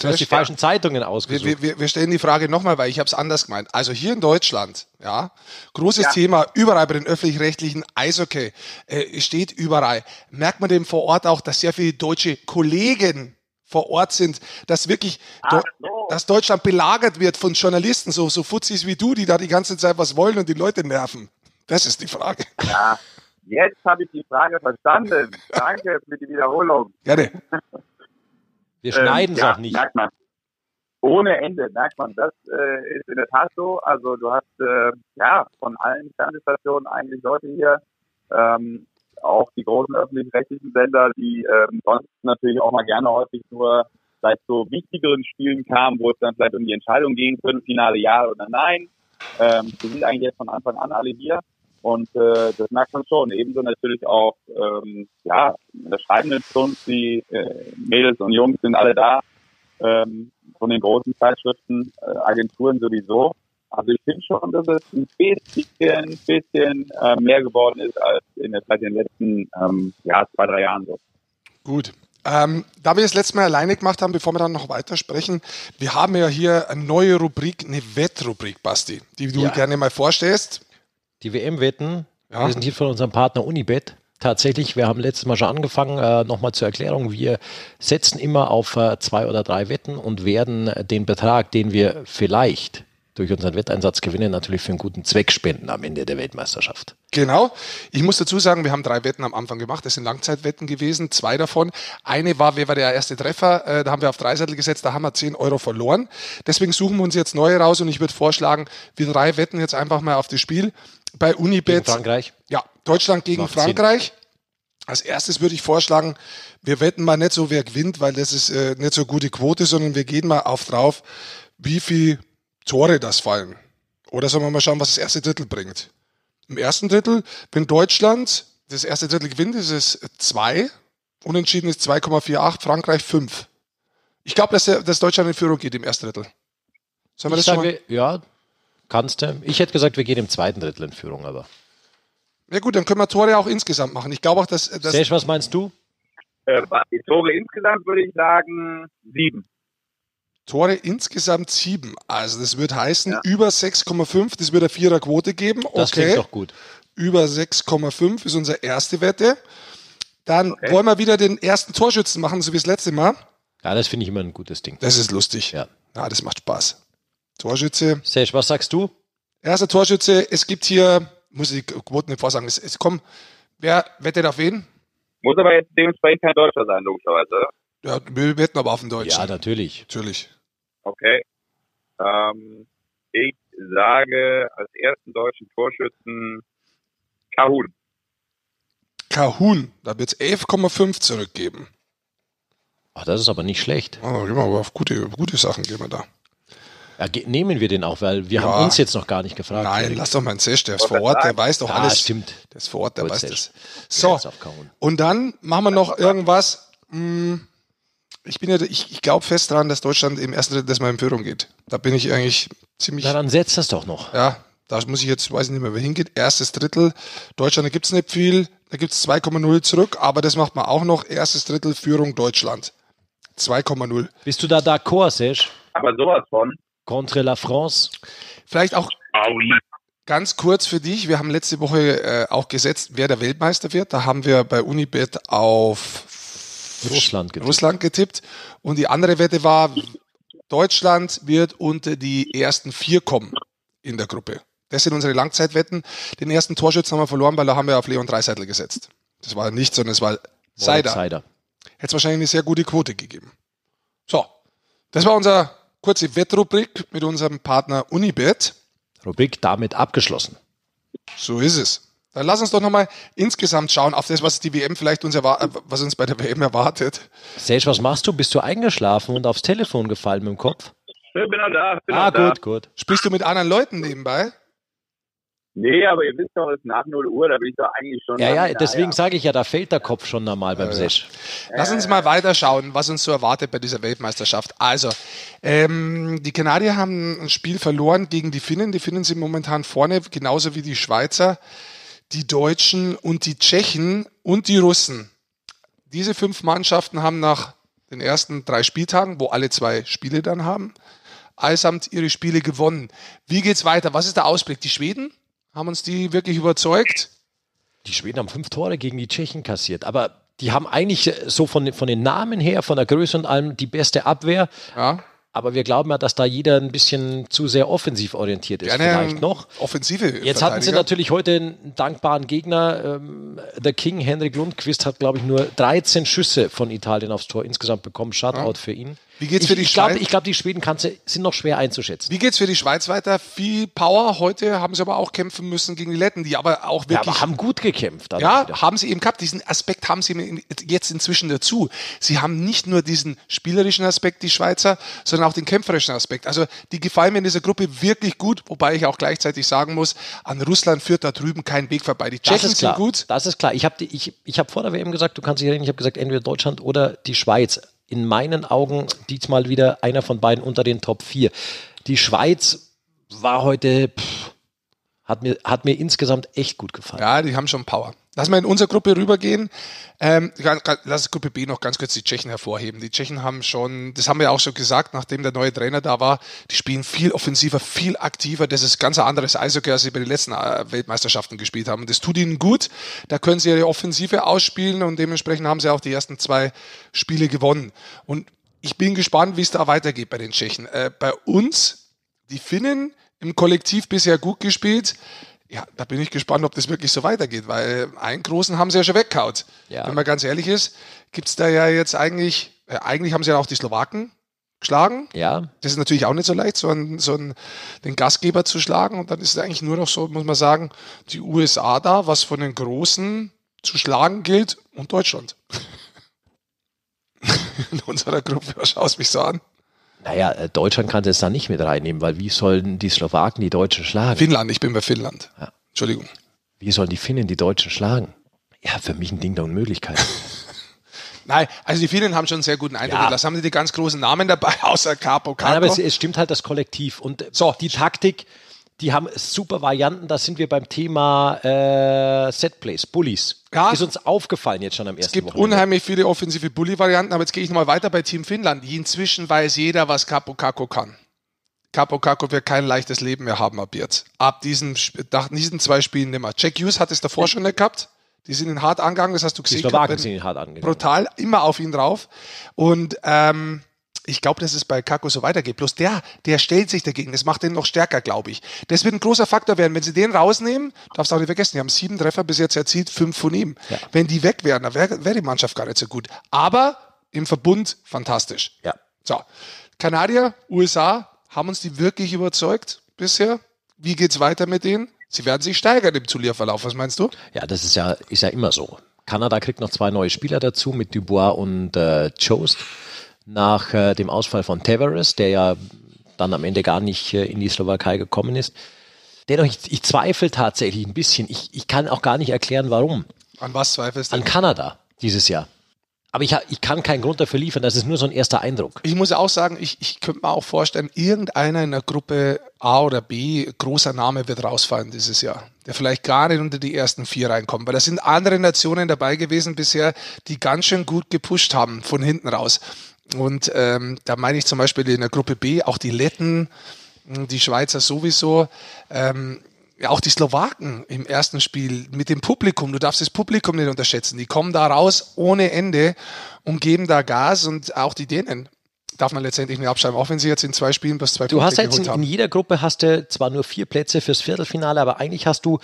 Du hast die falschen Zeitungen ausgesucht. wir, wir- wir stellen die Frage nochmal, weil ich habe es anders gemeint. Also hier in Deutschland, ja, großes Ja. Thema, überall bei den öffentlich-rechtlichen Eishockey, äh, steht überall. Merkt man dem vor Ort auch, dass sehr viele deutsche Kollegen vor Ort sind, dass wirklich, Ah, so. dass Deutschland belagert wird von Journalisten, so, so Fuzis wie du, die da die ganze Zeit was wollen und die Leute nerven. Das ist die Frage. Ja, jetzt habe ich die Frage verstanden. Danke für die Wiederholung. Gerne. Wir schneiden es Ähm, ja, auch nicht. Merkt man. Ohne Ende, merkt man. Das äh, ist in der Tat so. Also du hast äh, ja von allen Fernsehstationen eigentlich Leute hier, ähm, auch die großen öffentlich-rechtlichen Sender, die ähm, sonst natürlich auch mal gerne häufig nur vielleicht so wichtigeren Spielen kam, wo es dann vielleicht um die Entscheidung gehen könnte, Finale ja oder nein. Ähm, wir sind eigentlich jetzt von Anfang an alle hier. Und äh, das merkt man schon. Ebenso natürlich auch, ähm, ja, der schreibende Stunts, die äh, Mädels und Jungs sind alle da. Ähm, von den großen Zeitschriften, äh, Agenturen sowieso. Also ich finde schon, dass es ein bisschen, ein bisschen äh, mehr geworden ist als in, der, seit den letzten ähm, ja, zwei, drei Jahren so. Gut. Ähm, da wir es letztes Mal alleine gemacht haben, bevor wir dann noch weiter sprechen, wir haben ja hier eine neue Rubrik, eine Wettrubrik, Basti, die du ja. gerne mal vorstellst. Die WM-Wetten, ja. wir sind hier von unserem Partner Unibet. Tatsächlich, wir haben letztes Mal schon angefangen, äh, nochmal zur Erklärung, wir setzen immer auf äh, zwei oder drei Wetten und werden den Betrag, den wir vielleicht durch unseren Wetteinsatz gewinnen, natürlich für einen guten Zweck spenden am Ende der Weltmeisterschaft. Genau. Ich muss dazu sagen, wir haben drei Wetten am Anfang gemacht. Das sind Langzeitwetten gewesen, zwei davon. Eine war, wer war der erste Treffer? Äh, da haben wir auf Dreiseitel gesetzt, da haben wir 10 Euro verloren. Deswegen suchen wir uns jetzt neue raus und ich würde vorschlagen, wir drei wetten jetzt einfach mal auf das Spiel bei Unibet. Gegen Frankreich? Ja, Deutschland gegen Frankreich. Sinn. Als erstes würde ich vorschlagen, wir wetten mal nicht so, wer gewinnt, weil das ist äh, nicht so gute Quote, sondern wir gehen mal auf drauf, wie viel Tore das fallen. Oder sollen wir mal schauen, was das erste Drittel bringt? Im ersten Drittel, wenn Deutschland das erste Drittel gewinnt, ist es 2. Unentschieden ist 2,48, Frankreich 5. Ich glaube, dass, dass, Deutschland in Führung geht im ersten Drittel. Sollen wir ich das sage, ja, kannst du. Ich hätte gesagt, wir gehen im zweiten Drittel in Führung, aber. Ja gut, dann können wir Tore auch insgesamt machen. Ich glaube auch, dass... dass Sesh, was meinst du? Äh, die Tore insgesamt würde ich sagen sieben. Tore insgesamt sieben. Also das wird heißen, ja. über 6,5, das wird eine Viererquote geben. Okay. Das klingt doch gut. Über 6,5 ist unsere erste Wette. Dann okay. wollen wir wieder den ersten Torschützen machen, so wie das letzte Mal. Ja, das finde ich immer ein gutes Ding. Das ist lustig. Ja. Ja, das macht Spaß. Torschütze. Sesh, was sagst du? Erster Torschütze. Es gibt hier, muss ich die Quoten nicht vorsagen, es, es kommt, wer wettet auf wen? Muss aber jetzt dementsprechend kein Deutscher sein, logischerweise. Ja, wir wetten aber auf den Deutschen. Ja, natürlich. Natürlich. Okay. Ähm, ich sage als ersten deutschen Torschützen Kahun. Kahun, da wird es 11,5 zurückgeben. Ach, das ist aber nicht schlecht. Oh, gehen wir aber auf gute, gute Sachen gehen wir da. Ja, nehmen wir den auch, weil wir ja. haben uns jetzt noch gar nicht gefragt. Nein, Erik. lass doch mal einen Sesh, der ist vor Ort, der weiß doch ja, alles. stimmt. Der ist vor Ort, der Gut, weiß Sesh. das. So, und dann machen wir noch irgendwas. Hm, ich bin ja, ich, ich glaube fest daran, dass Deutschland im ersten Drittel das mal in Führung geht. Da bin ich eigentlich ziemlich. Na, dann setzt das doch noch. Ja, da muss ich jetzt, weiß ich nicht mehr, wer hingeht. Erstes Drittel. Deutschland, da gibt es nicht viel. Da gibt es 2,0 zurück, aber das macht man auch noch. Erstes Drittel Führung Deutschland. 2,0. Bist du da d'accord, Serge? Aber sowas von. Contre la France. Vielleicht auch ganz kurz für dich. Wir haben letzte Woche äh, auch gesetzt, wer der Weltmeister wird. Da haben wir bei Unibet auf Russland getippt. Russland getippt. Und die andere Wette war, Deutschland wird unter die ersten vier kommen in der Gruppe. Das sind unsere Langzeitwetten. Den ersten Torschützen haben wir verloren, weil da haben wir auf Leon Dreiseitel gesetzt. Das war nicht, sondern es war Seider. Seider. Hätte es wahrscheinlich eine sehr gute Quote gegeben. So, das war unsere kurze Wettrubrik mit unserem Partner Unibet. Rubrik damit abgeschlossen. So ist es. Dann lass uns doch nochmal insgesamt schauen auf das, was die WM vielleicht uns, was uns bei der WM erwartet. Serge, was machst du? Bist du eingeschlafen und aufs Telefon gefallen mit dem Kopf? Ich bin auch da. Bin ah, auch gut, da. gut. Sprichst du mit anderen Leuten nebenbei? Nee, aber ihr wisst doch, es ist nach 0 Uhr, da bin ich doch eigentlich schon. Ja, ja, deswegen ja. sage ich ja, da fällt der Kopf schon normal beim ja, Sesh. Lass uns mal weiterschauen, was uns so erwartet bei dieser Weltmeisterschaft. Also, ähm, die Kanadier haben ein Spiel verloren gegen die Finnen. Die Finnen sind momentan vorne, genauso wie die Schweizer die Deutschen und die Tschechen und die Russen. Diese fünf Mannschaften haben nach den ersten drei Spieltagen, wo alle zwei Spiele dann haben, allesamt ihre Spiele gewonnen. Wie geht's weiter? Was ist der Ausblick? Die Schweden? Haben uns die wirklich überzeugt? Die Schweden haben fünf Tore gegen die Tschechen kassiert, aber die haben eigentlich so von, von den Namen her, von der Größe und allem die beste Abwehr. Ja. Aber wir glauben ja, dass da jeder ein bisschen zu sehr offensiv orientiert ist. Gerne vielleicht noch. Offensive. Jetzt hatten sie natürlich heute einen dankbaren Gegner. Ähm, der King, Henrik Lundqvist, hat, glaube ich, nur 13 Schüsse von Italien aufs Tor insgesamt bekommen. Shutout ja. für ihn. Wie geht's Ich, für die ich glaube, Schweiz? ich glaub, die Schweden kannst sind noch schwer einzuschätzen. Wie geht's für die Schweiz weiter? Viel Power. Heute haben sie aber auch kämpfen müssen gegen die Letten, die aber auch Ja, wirklich aber haben gut gekämpft. Ja, wieder. haben sie eben gehabt. Diesen Aspekt haben sie jetzt inzwischen dazu. Sie haben nicht nur diesen spielerischen Aspekt, die Schweizer, sondern auch den kämpferischen Aspekt. Also die gefallen mir in dieser Gruppe wirklich gut, wobei ich auch gleichzeitig sagen muss, an Russland führt da drüben kein Weg vorbei. Die Tschechen sind gut. Das ist klar. Ich habe ich, ich hab vor der WM gesagt, du kannst dich erinnern, ich habe gesagt, entweder Deutschland oder die Schweiz. In meinen Augen diesmal wieder einer von beiden unter den Top 4. Die Schweiz war heute, pff, hat, mir, hat mir insgesamt echt gut gefallen. Ja, die haben schon Power. Lass mal in unsere Gruppe rübergehen. Ähm, lass Gruppe B noch ganz kurz die Tschechen hervorheben. Die Tschechen haben schon, das haben wir auch schon gesagt, nachdem der neue Trainer da war, die spielen viel offensiver, viel aktiver. Das ist ganz ein anderes Eishockey, als sie bei den letzten äh, Weltmeisterschaften gespielt haben. Das tut ihnen gut. Da können sie ihre Offensive ausspielen und dementsprechend haben sie auch die ersten zwei Spiele gewonnen. Und ich bin gespannt, wie es da weitergeht bei den Tschechen. Äh, bei uns, die Finnen, im Kollektiv bisher gut gespielt. Ja, da bin ich gespannt, ob das wirklich so weitergeht, weil einen großen haben sie ja schon weggehaut. Ja. Wenn man ganz ehrlich ist, gibt es da ja jetzt eigentlich, äh, eigentlich haben sie ja auch die Slowaken geschlagen. Ja, Das ist natürlich auch nicht so leicht, so, einen, so einen, den Gastgeber zu schlagen. Und dann ist es eigentlich nur noch so, muss man sagen, die USA da, was von den Großen zu schlagen gilt und Deutschland. In unserer Gruppe, schaust mich so an? Naja, äh, Deutschland kann es da nicht mit reinnehmen, weil wie sollen die Slowaken die Deutschen schlagen? Finnland, ich bin bei Finnland. Ja. Entschuldigung. Wie sollen die Finnen die Deutschen schlagen? Ja, für mich ein Ding der Unmöglichkeit. Nein, also die Finnen haben schon einen sehr guten Eindruck. Ja. Das haben die ganz großen Namen dabei, außer Capo Nein, aber es, Capo. es stimmt halt das Kollektiv. Und So. die Taktik, die haben super Varianten. Da sind wir beim Thema äh, Setplays, Bullies. Ja. Ist uns aufgefallen jetzt schon am ersten Es gibt Wochenende. unheimlich viele offensive Bully-Varianten, aber jetzt gehe ich nochmal weiter bei Team Finnland. Inzwischen weiß jeder, was Capo Caco kann. Capo Caco wird kein leichtes Leben mehr haben ab jetzt. Ab diesen, nach diesen zwei Spielen nimmer. Jack Hughes hat es davor schon gehabt. Die sind ihn hart angegangen, das hast du Die gesehen. Slowaken gehabt, sind ihn hart angegangen. brutal, immer auf ihn drauf. Und ähm, ich glaube, dass es bei Kako so weitergeht. Bloß der, der stellt sich dagegen. Das macht den noch stärker, glaube ich. Das wird ein großer Faktor werden. Wenn sie den rausnehmen, darfst du auch nicht vergessen, die haben sieben Treffer bis jetzt erzielt, fünf von ihm. Ja. Wenn die weg wären, dann wäre wär die Mannschaft gar nicht so gut. Aber im Verbund fantastisch. Ja. So, Kanadier, USA, haben uns die wirklich überzeugt bisher? Wie geht's weiter mit denen? Sie werden sich steigern im Zulierverlauf. Was meinst du? ja, das ist ja, ist ja immer so. Kanada kriegt noch zwei neue Spieler dazu mit Dubois und äh, Jost nach äh, dem Ausfall von Tavares, der ja dann am Ende gar nicht äh, in die Slowakei gekommen ist. Dennoch, ich, ich zweifle tatsächlich ein bisschen. Ich, ich kann auch gar nicht erklären, warum. An was zweifelst du? An Kanada dieses Jahr. Aber ich, ich kann keinen Grund dafür liefern, das ist nur so ein erster Eindruck. Ich muss auch sagen, ich, ich könnte mir auch vorstellen, irgendeiner in der Gruppe A oder B, großer Name wird rausfallen dieses Jahr, der vielleicht gar nicht unter die ersten vier reinkommt, weil da sind andere Nationen dabei gewesen bisher, die ganz schön gut gepusht haben von hinten raus. Und ähm, da meine ich zum Beispiel in der Gruppe B auch die Letten, mh, die Schweizer sowieso. Ähm, ja, auch die Slowaken im ersten Spiel mit dem Publikum, du darfst das Publikum nicht unterschätzen. Die kommen da raus ohne Ende und geben da Gas und auch die Dänen darf man letztendlich nicht abschreiben, auch wenn sie jetzt in zwei Spielen bis zwei Du hast Punkte jetzt in, in jeder Gruppe hast du zwar nur vier Plätze fürs Viertelfinale, aber eigentlich hast du,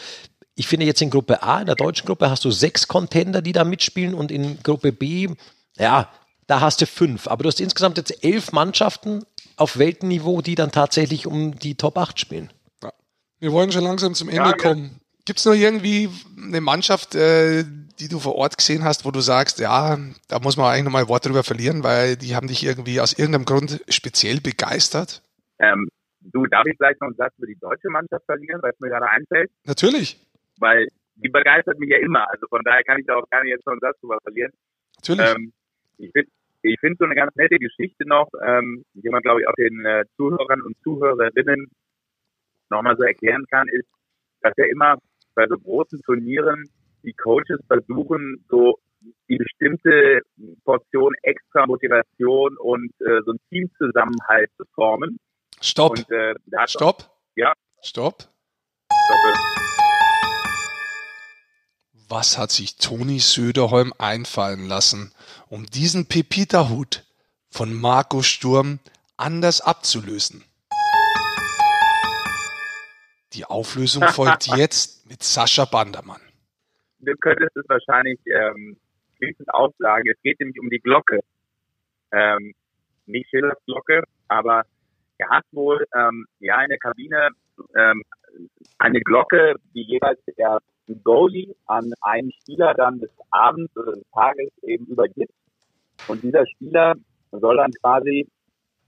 ich finde jetzt in Gruppe A, in der deutschen Gruppe, hast du sechs Contender, die da mitspielen und in Gruppe B, ja, da hast du fünf. Aber du hast insgesamt jetzt elf Mannschaften auf Weltniveau, die dann tatsächlich um die Top 8 spielen. Ja. Wir wollen schon langsam zum Ende Ja, ja. kommen. Gibt es noch irgendwie eine Mannschaft, äh, die du vor Ort gesehen hast, wo du sagst, ja, da muss man eigentlich nochmal ein Wort drüber verlieren, weil die haben dich irgendwie aus irgendeinem Grund speziell begeistert? Ähm, du, darf ich vielleicht noch einen Satz über die deutsche Mannschaft verlieren, was mir gerade einfällt? Natürlich, Weil die begeistert mich ja immer. Also von daher kann ich da auch gar nicht jetzt noch einen Satz drüber verlieren. natürlich. Ähm, ich finde ich find so eine ganz nette Geschichte noch, ähm, die man, glaube ich, auch den äh, Zuhörern und Zuhörerinnen nochmal so erklären kann, ist, dass ja immer bei so großen Turnieren die Coaches versuchen, so die bestimmte Portion extra Motivation und äh, so ein Teamzusammenhalt zu formen. Stopp, Und äh, stopp, Ja. stopp. doch, Was hat sich Toni Söderholm einfallen lassen, um diesen Pepita-Hut von Marco Sturm anders abzulösen? Die Auflösung folgt jetzt mit Sascha Bandermann. du könntest es wahrscheinlich ähm, aussagen. Es geht nämlich um die Glocke. Ähm, nicht Schillers Glocke, aber er hat wohl ähm, ja in der Kabine ähm, eine Glocke, die jeweils der Goalie an einen Spieler dann des Abends oder des Tages eben übergibt. Und dieser Spieler soll dann quasi,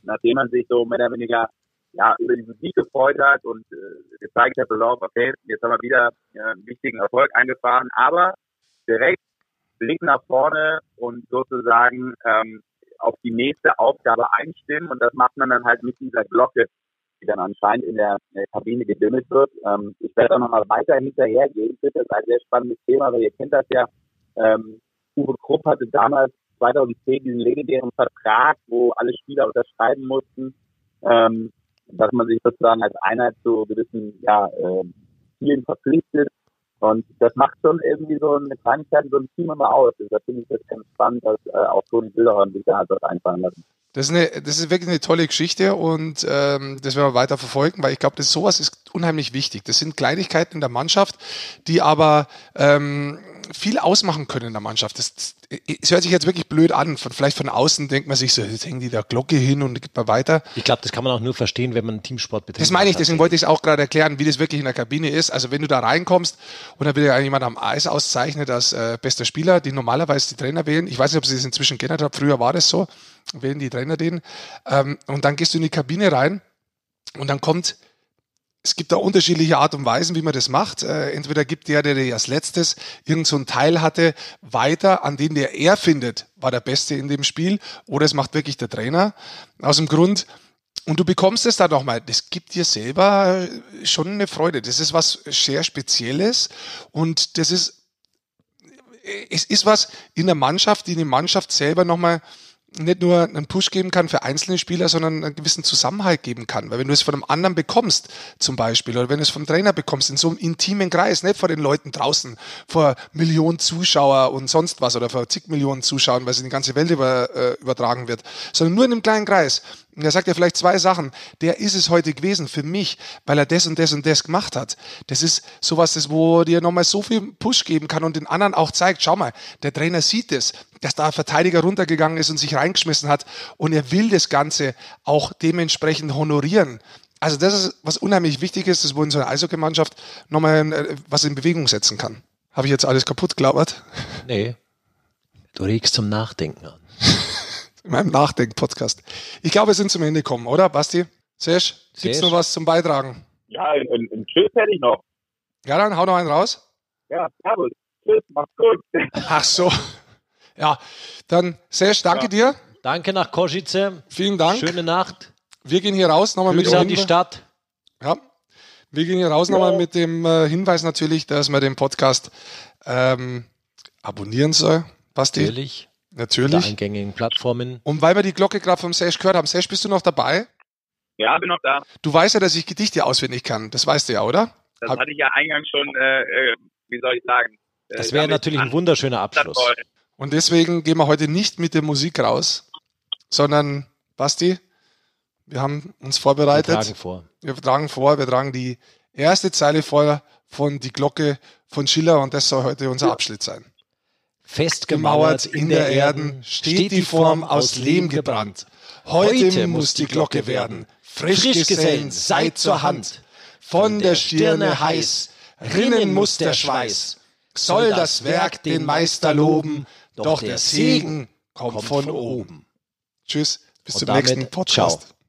nachdem man sich so mehr oder weniger ja, über diesen Sieg gefreut hat und äh, gezeigt hat, okay, jetzt haben wir wieder äh, einen wichtigen Erfolg eingefahren, aber direkt Blick nach vorne und sozusagen ähm, auf die nächste Aufgabe einstimmen und das macht man dann halt mit dieser Glocke, die dann anscheinend in der, in der Kabine gedimmelt wird. Ähm, ich werde auch nochmal weiter hinterhergehen. Das ist ein sehr spannendes Thema, weil ihr kennt das ja. Ähm, Uwe Krupp hatte damals 2010 diesen legendären Vertrag, wo alle Spieler unterschreiben mussten. Ähm, dass man sich sozusagen als Einheit zu gewissen ja, äh, Zielen verpflichtet. Und das macht schon irgendwie so eine Kleinigkeit, so ein Team immer aus. Da finde ich das ganz spannend, dass äh, auch Toni Bilderer sich da halt was einfallen lassen. Das ist, eine, das ist wirklich eine tolle Geschichte und ähm, das werden wir weiter verfolgen, weil ich glaube, dass sowas ist unheimlich wichtig. Das sind Kleinigkeiten in der Mannschaft, die aber ähm, viel ausmachen können in der Mannschaft. Das, es hört sich jetzt wirklich blöd an. Von, vielleicht von außen denkt man sich so, jetzt hängen die da Glocke hin und geht mal weiter. Ich glaube, das kann man auch nur verstehen, wenn man Teamsport betreibt. Das meine ich, deswegen wollte ich es auch gerade erklären, wie das wirklich in der Kabine ist. Also wenn du da reinkommst und dann wird ja jemand am Eis auszeichnet als äh, bester Spieler, die normalerweise die Trainer wählen. Ich weiß nicht, ob sie das inzwischen geändert haben. Früher war das so. Wählen die Trainer den. Ähm, und dann gehst du in die Kabine rein und dann kommt es gibt da unterschiedliche Art und Weisen, wie man das macht. Äh, entweder gibt der, der als letztes irgend so Teil hatte, weiter, an den der er findet, war der Beste in dem Spiel, oder es macht wirklich der Trainer. Aus dem Grund, und du bekommst es da nochmal, das gibt dir selber schon eine Freude. Das ist was sehr Spezielles und das ist, es ist was in der Mannschaft, die eine Mannschaft selber nochmal nicht nur einen Push geben kann für einzelne Spieler, sondern einen gewissen Zusammenhalt geben kann. Weil wenn du es von einem anderen bekommst, zum Beispiel, oder wenn du es vom Trainer bekommst, in so einem intimen Kreis, nicht vor den Leuten draußen, vor Millionen Zuschauer und sonst was, oder vor zig Millionen Zuschauern, weil es in die ganze Welt über, äh, übertragen wird, sondern nur in einem kleinen Kreis. Und er sagt ja vielleicht zwei Sachen. Der ist es heute gewesen für mich, weil er das und das und das gemacht hat. Das ist sowas, das, wo dir nochmal so viel Push geben kann und den anderen auch zeigt, schau mal, der Trainer sieht es, dass da ein Verteidiger runtergegangen ist und sich reingeschmissen hat und er will das Ganze auch dementsprechend honorieren. Also das ist was unheimlich wichtig ist, das wo in so einer Eishockeymannschaft nochmal äh, was in Bewegung setzen kann. Habe ich jetzt alles kaputt glaubert? Nee. Du regst zum Nachdenken an. In meinem Nachdenken-Podcast. Ich glaube, wir sind zum Ende gekommen, oder, Basti? Sesh, gibt's noch was zum Beitragen? Ja, ein, ein Tschüss hätte ich noch. Ja, dann hau noch einen raus. Ja, servus. Tschüss, mach's gut. Ach so. Ja, dann Sesh, danke ja. dir. Danke nach Kosice. Vielen Dank. Schöne Nacht. Wir gehen hier raus nochmal mit dem die Stadt. Ja. Wir gehen hier raus ja. nochmal mit dem äh, Hinweis natürlich, dass man den Podcast ähm, abonnieren soll. Basti. Natürlich. Natürlich. Auf eingängigen Plattformen. Und weil wir die Glocke gerade vom Sesh gehört haben, Sesh, bist du noch dabei? Ja, bin noch da. Du weißt ja, dass ich Gedichte auswendig kann. Das weißt du ja, oder? Das Hab hatte ich ja eingangs schon, äh, äh wie soll ich sagen? Äh, das wäre natürlich ein wunderschöner Abschluss. Und deswegen gehen wir heute nicht mit der Musik raus, sondern Basti, wir haben uns vorbereitet. Wir tragen vor. Wir tragen vor, wir tragen die erste Zeile vor von Die Glocke von Schiller und das soll heute unser Abschnitt sein. Festgemauert in der Erden steht die Form aus Lehm gebrannt. Heute muss die Glocke werden. Frischgesellen, seid zur Hand. Von der Stirne heiß, rinnen muss der Schweiß. Soll das Werk den Meister loben, doch der Segen kommt von oben. Tschüss, bis zum nächsten Podcast. Ciao.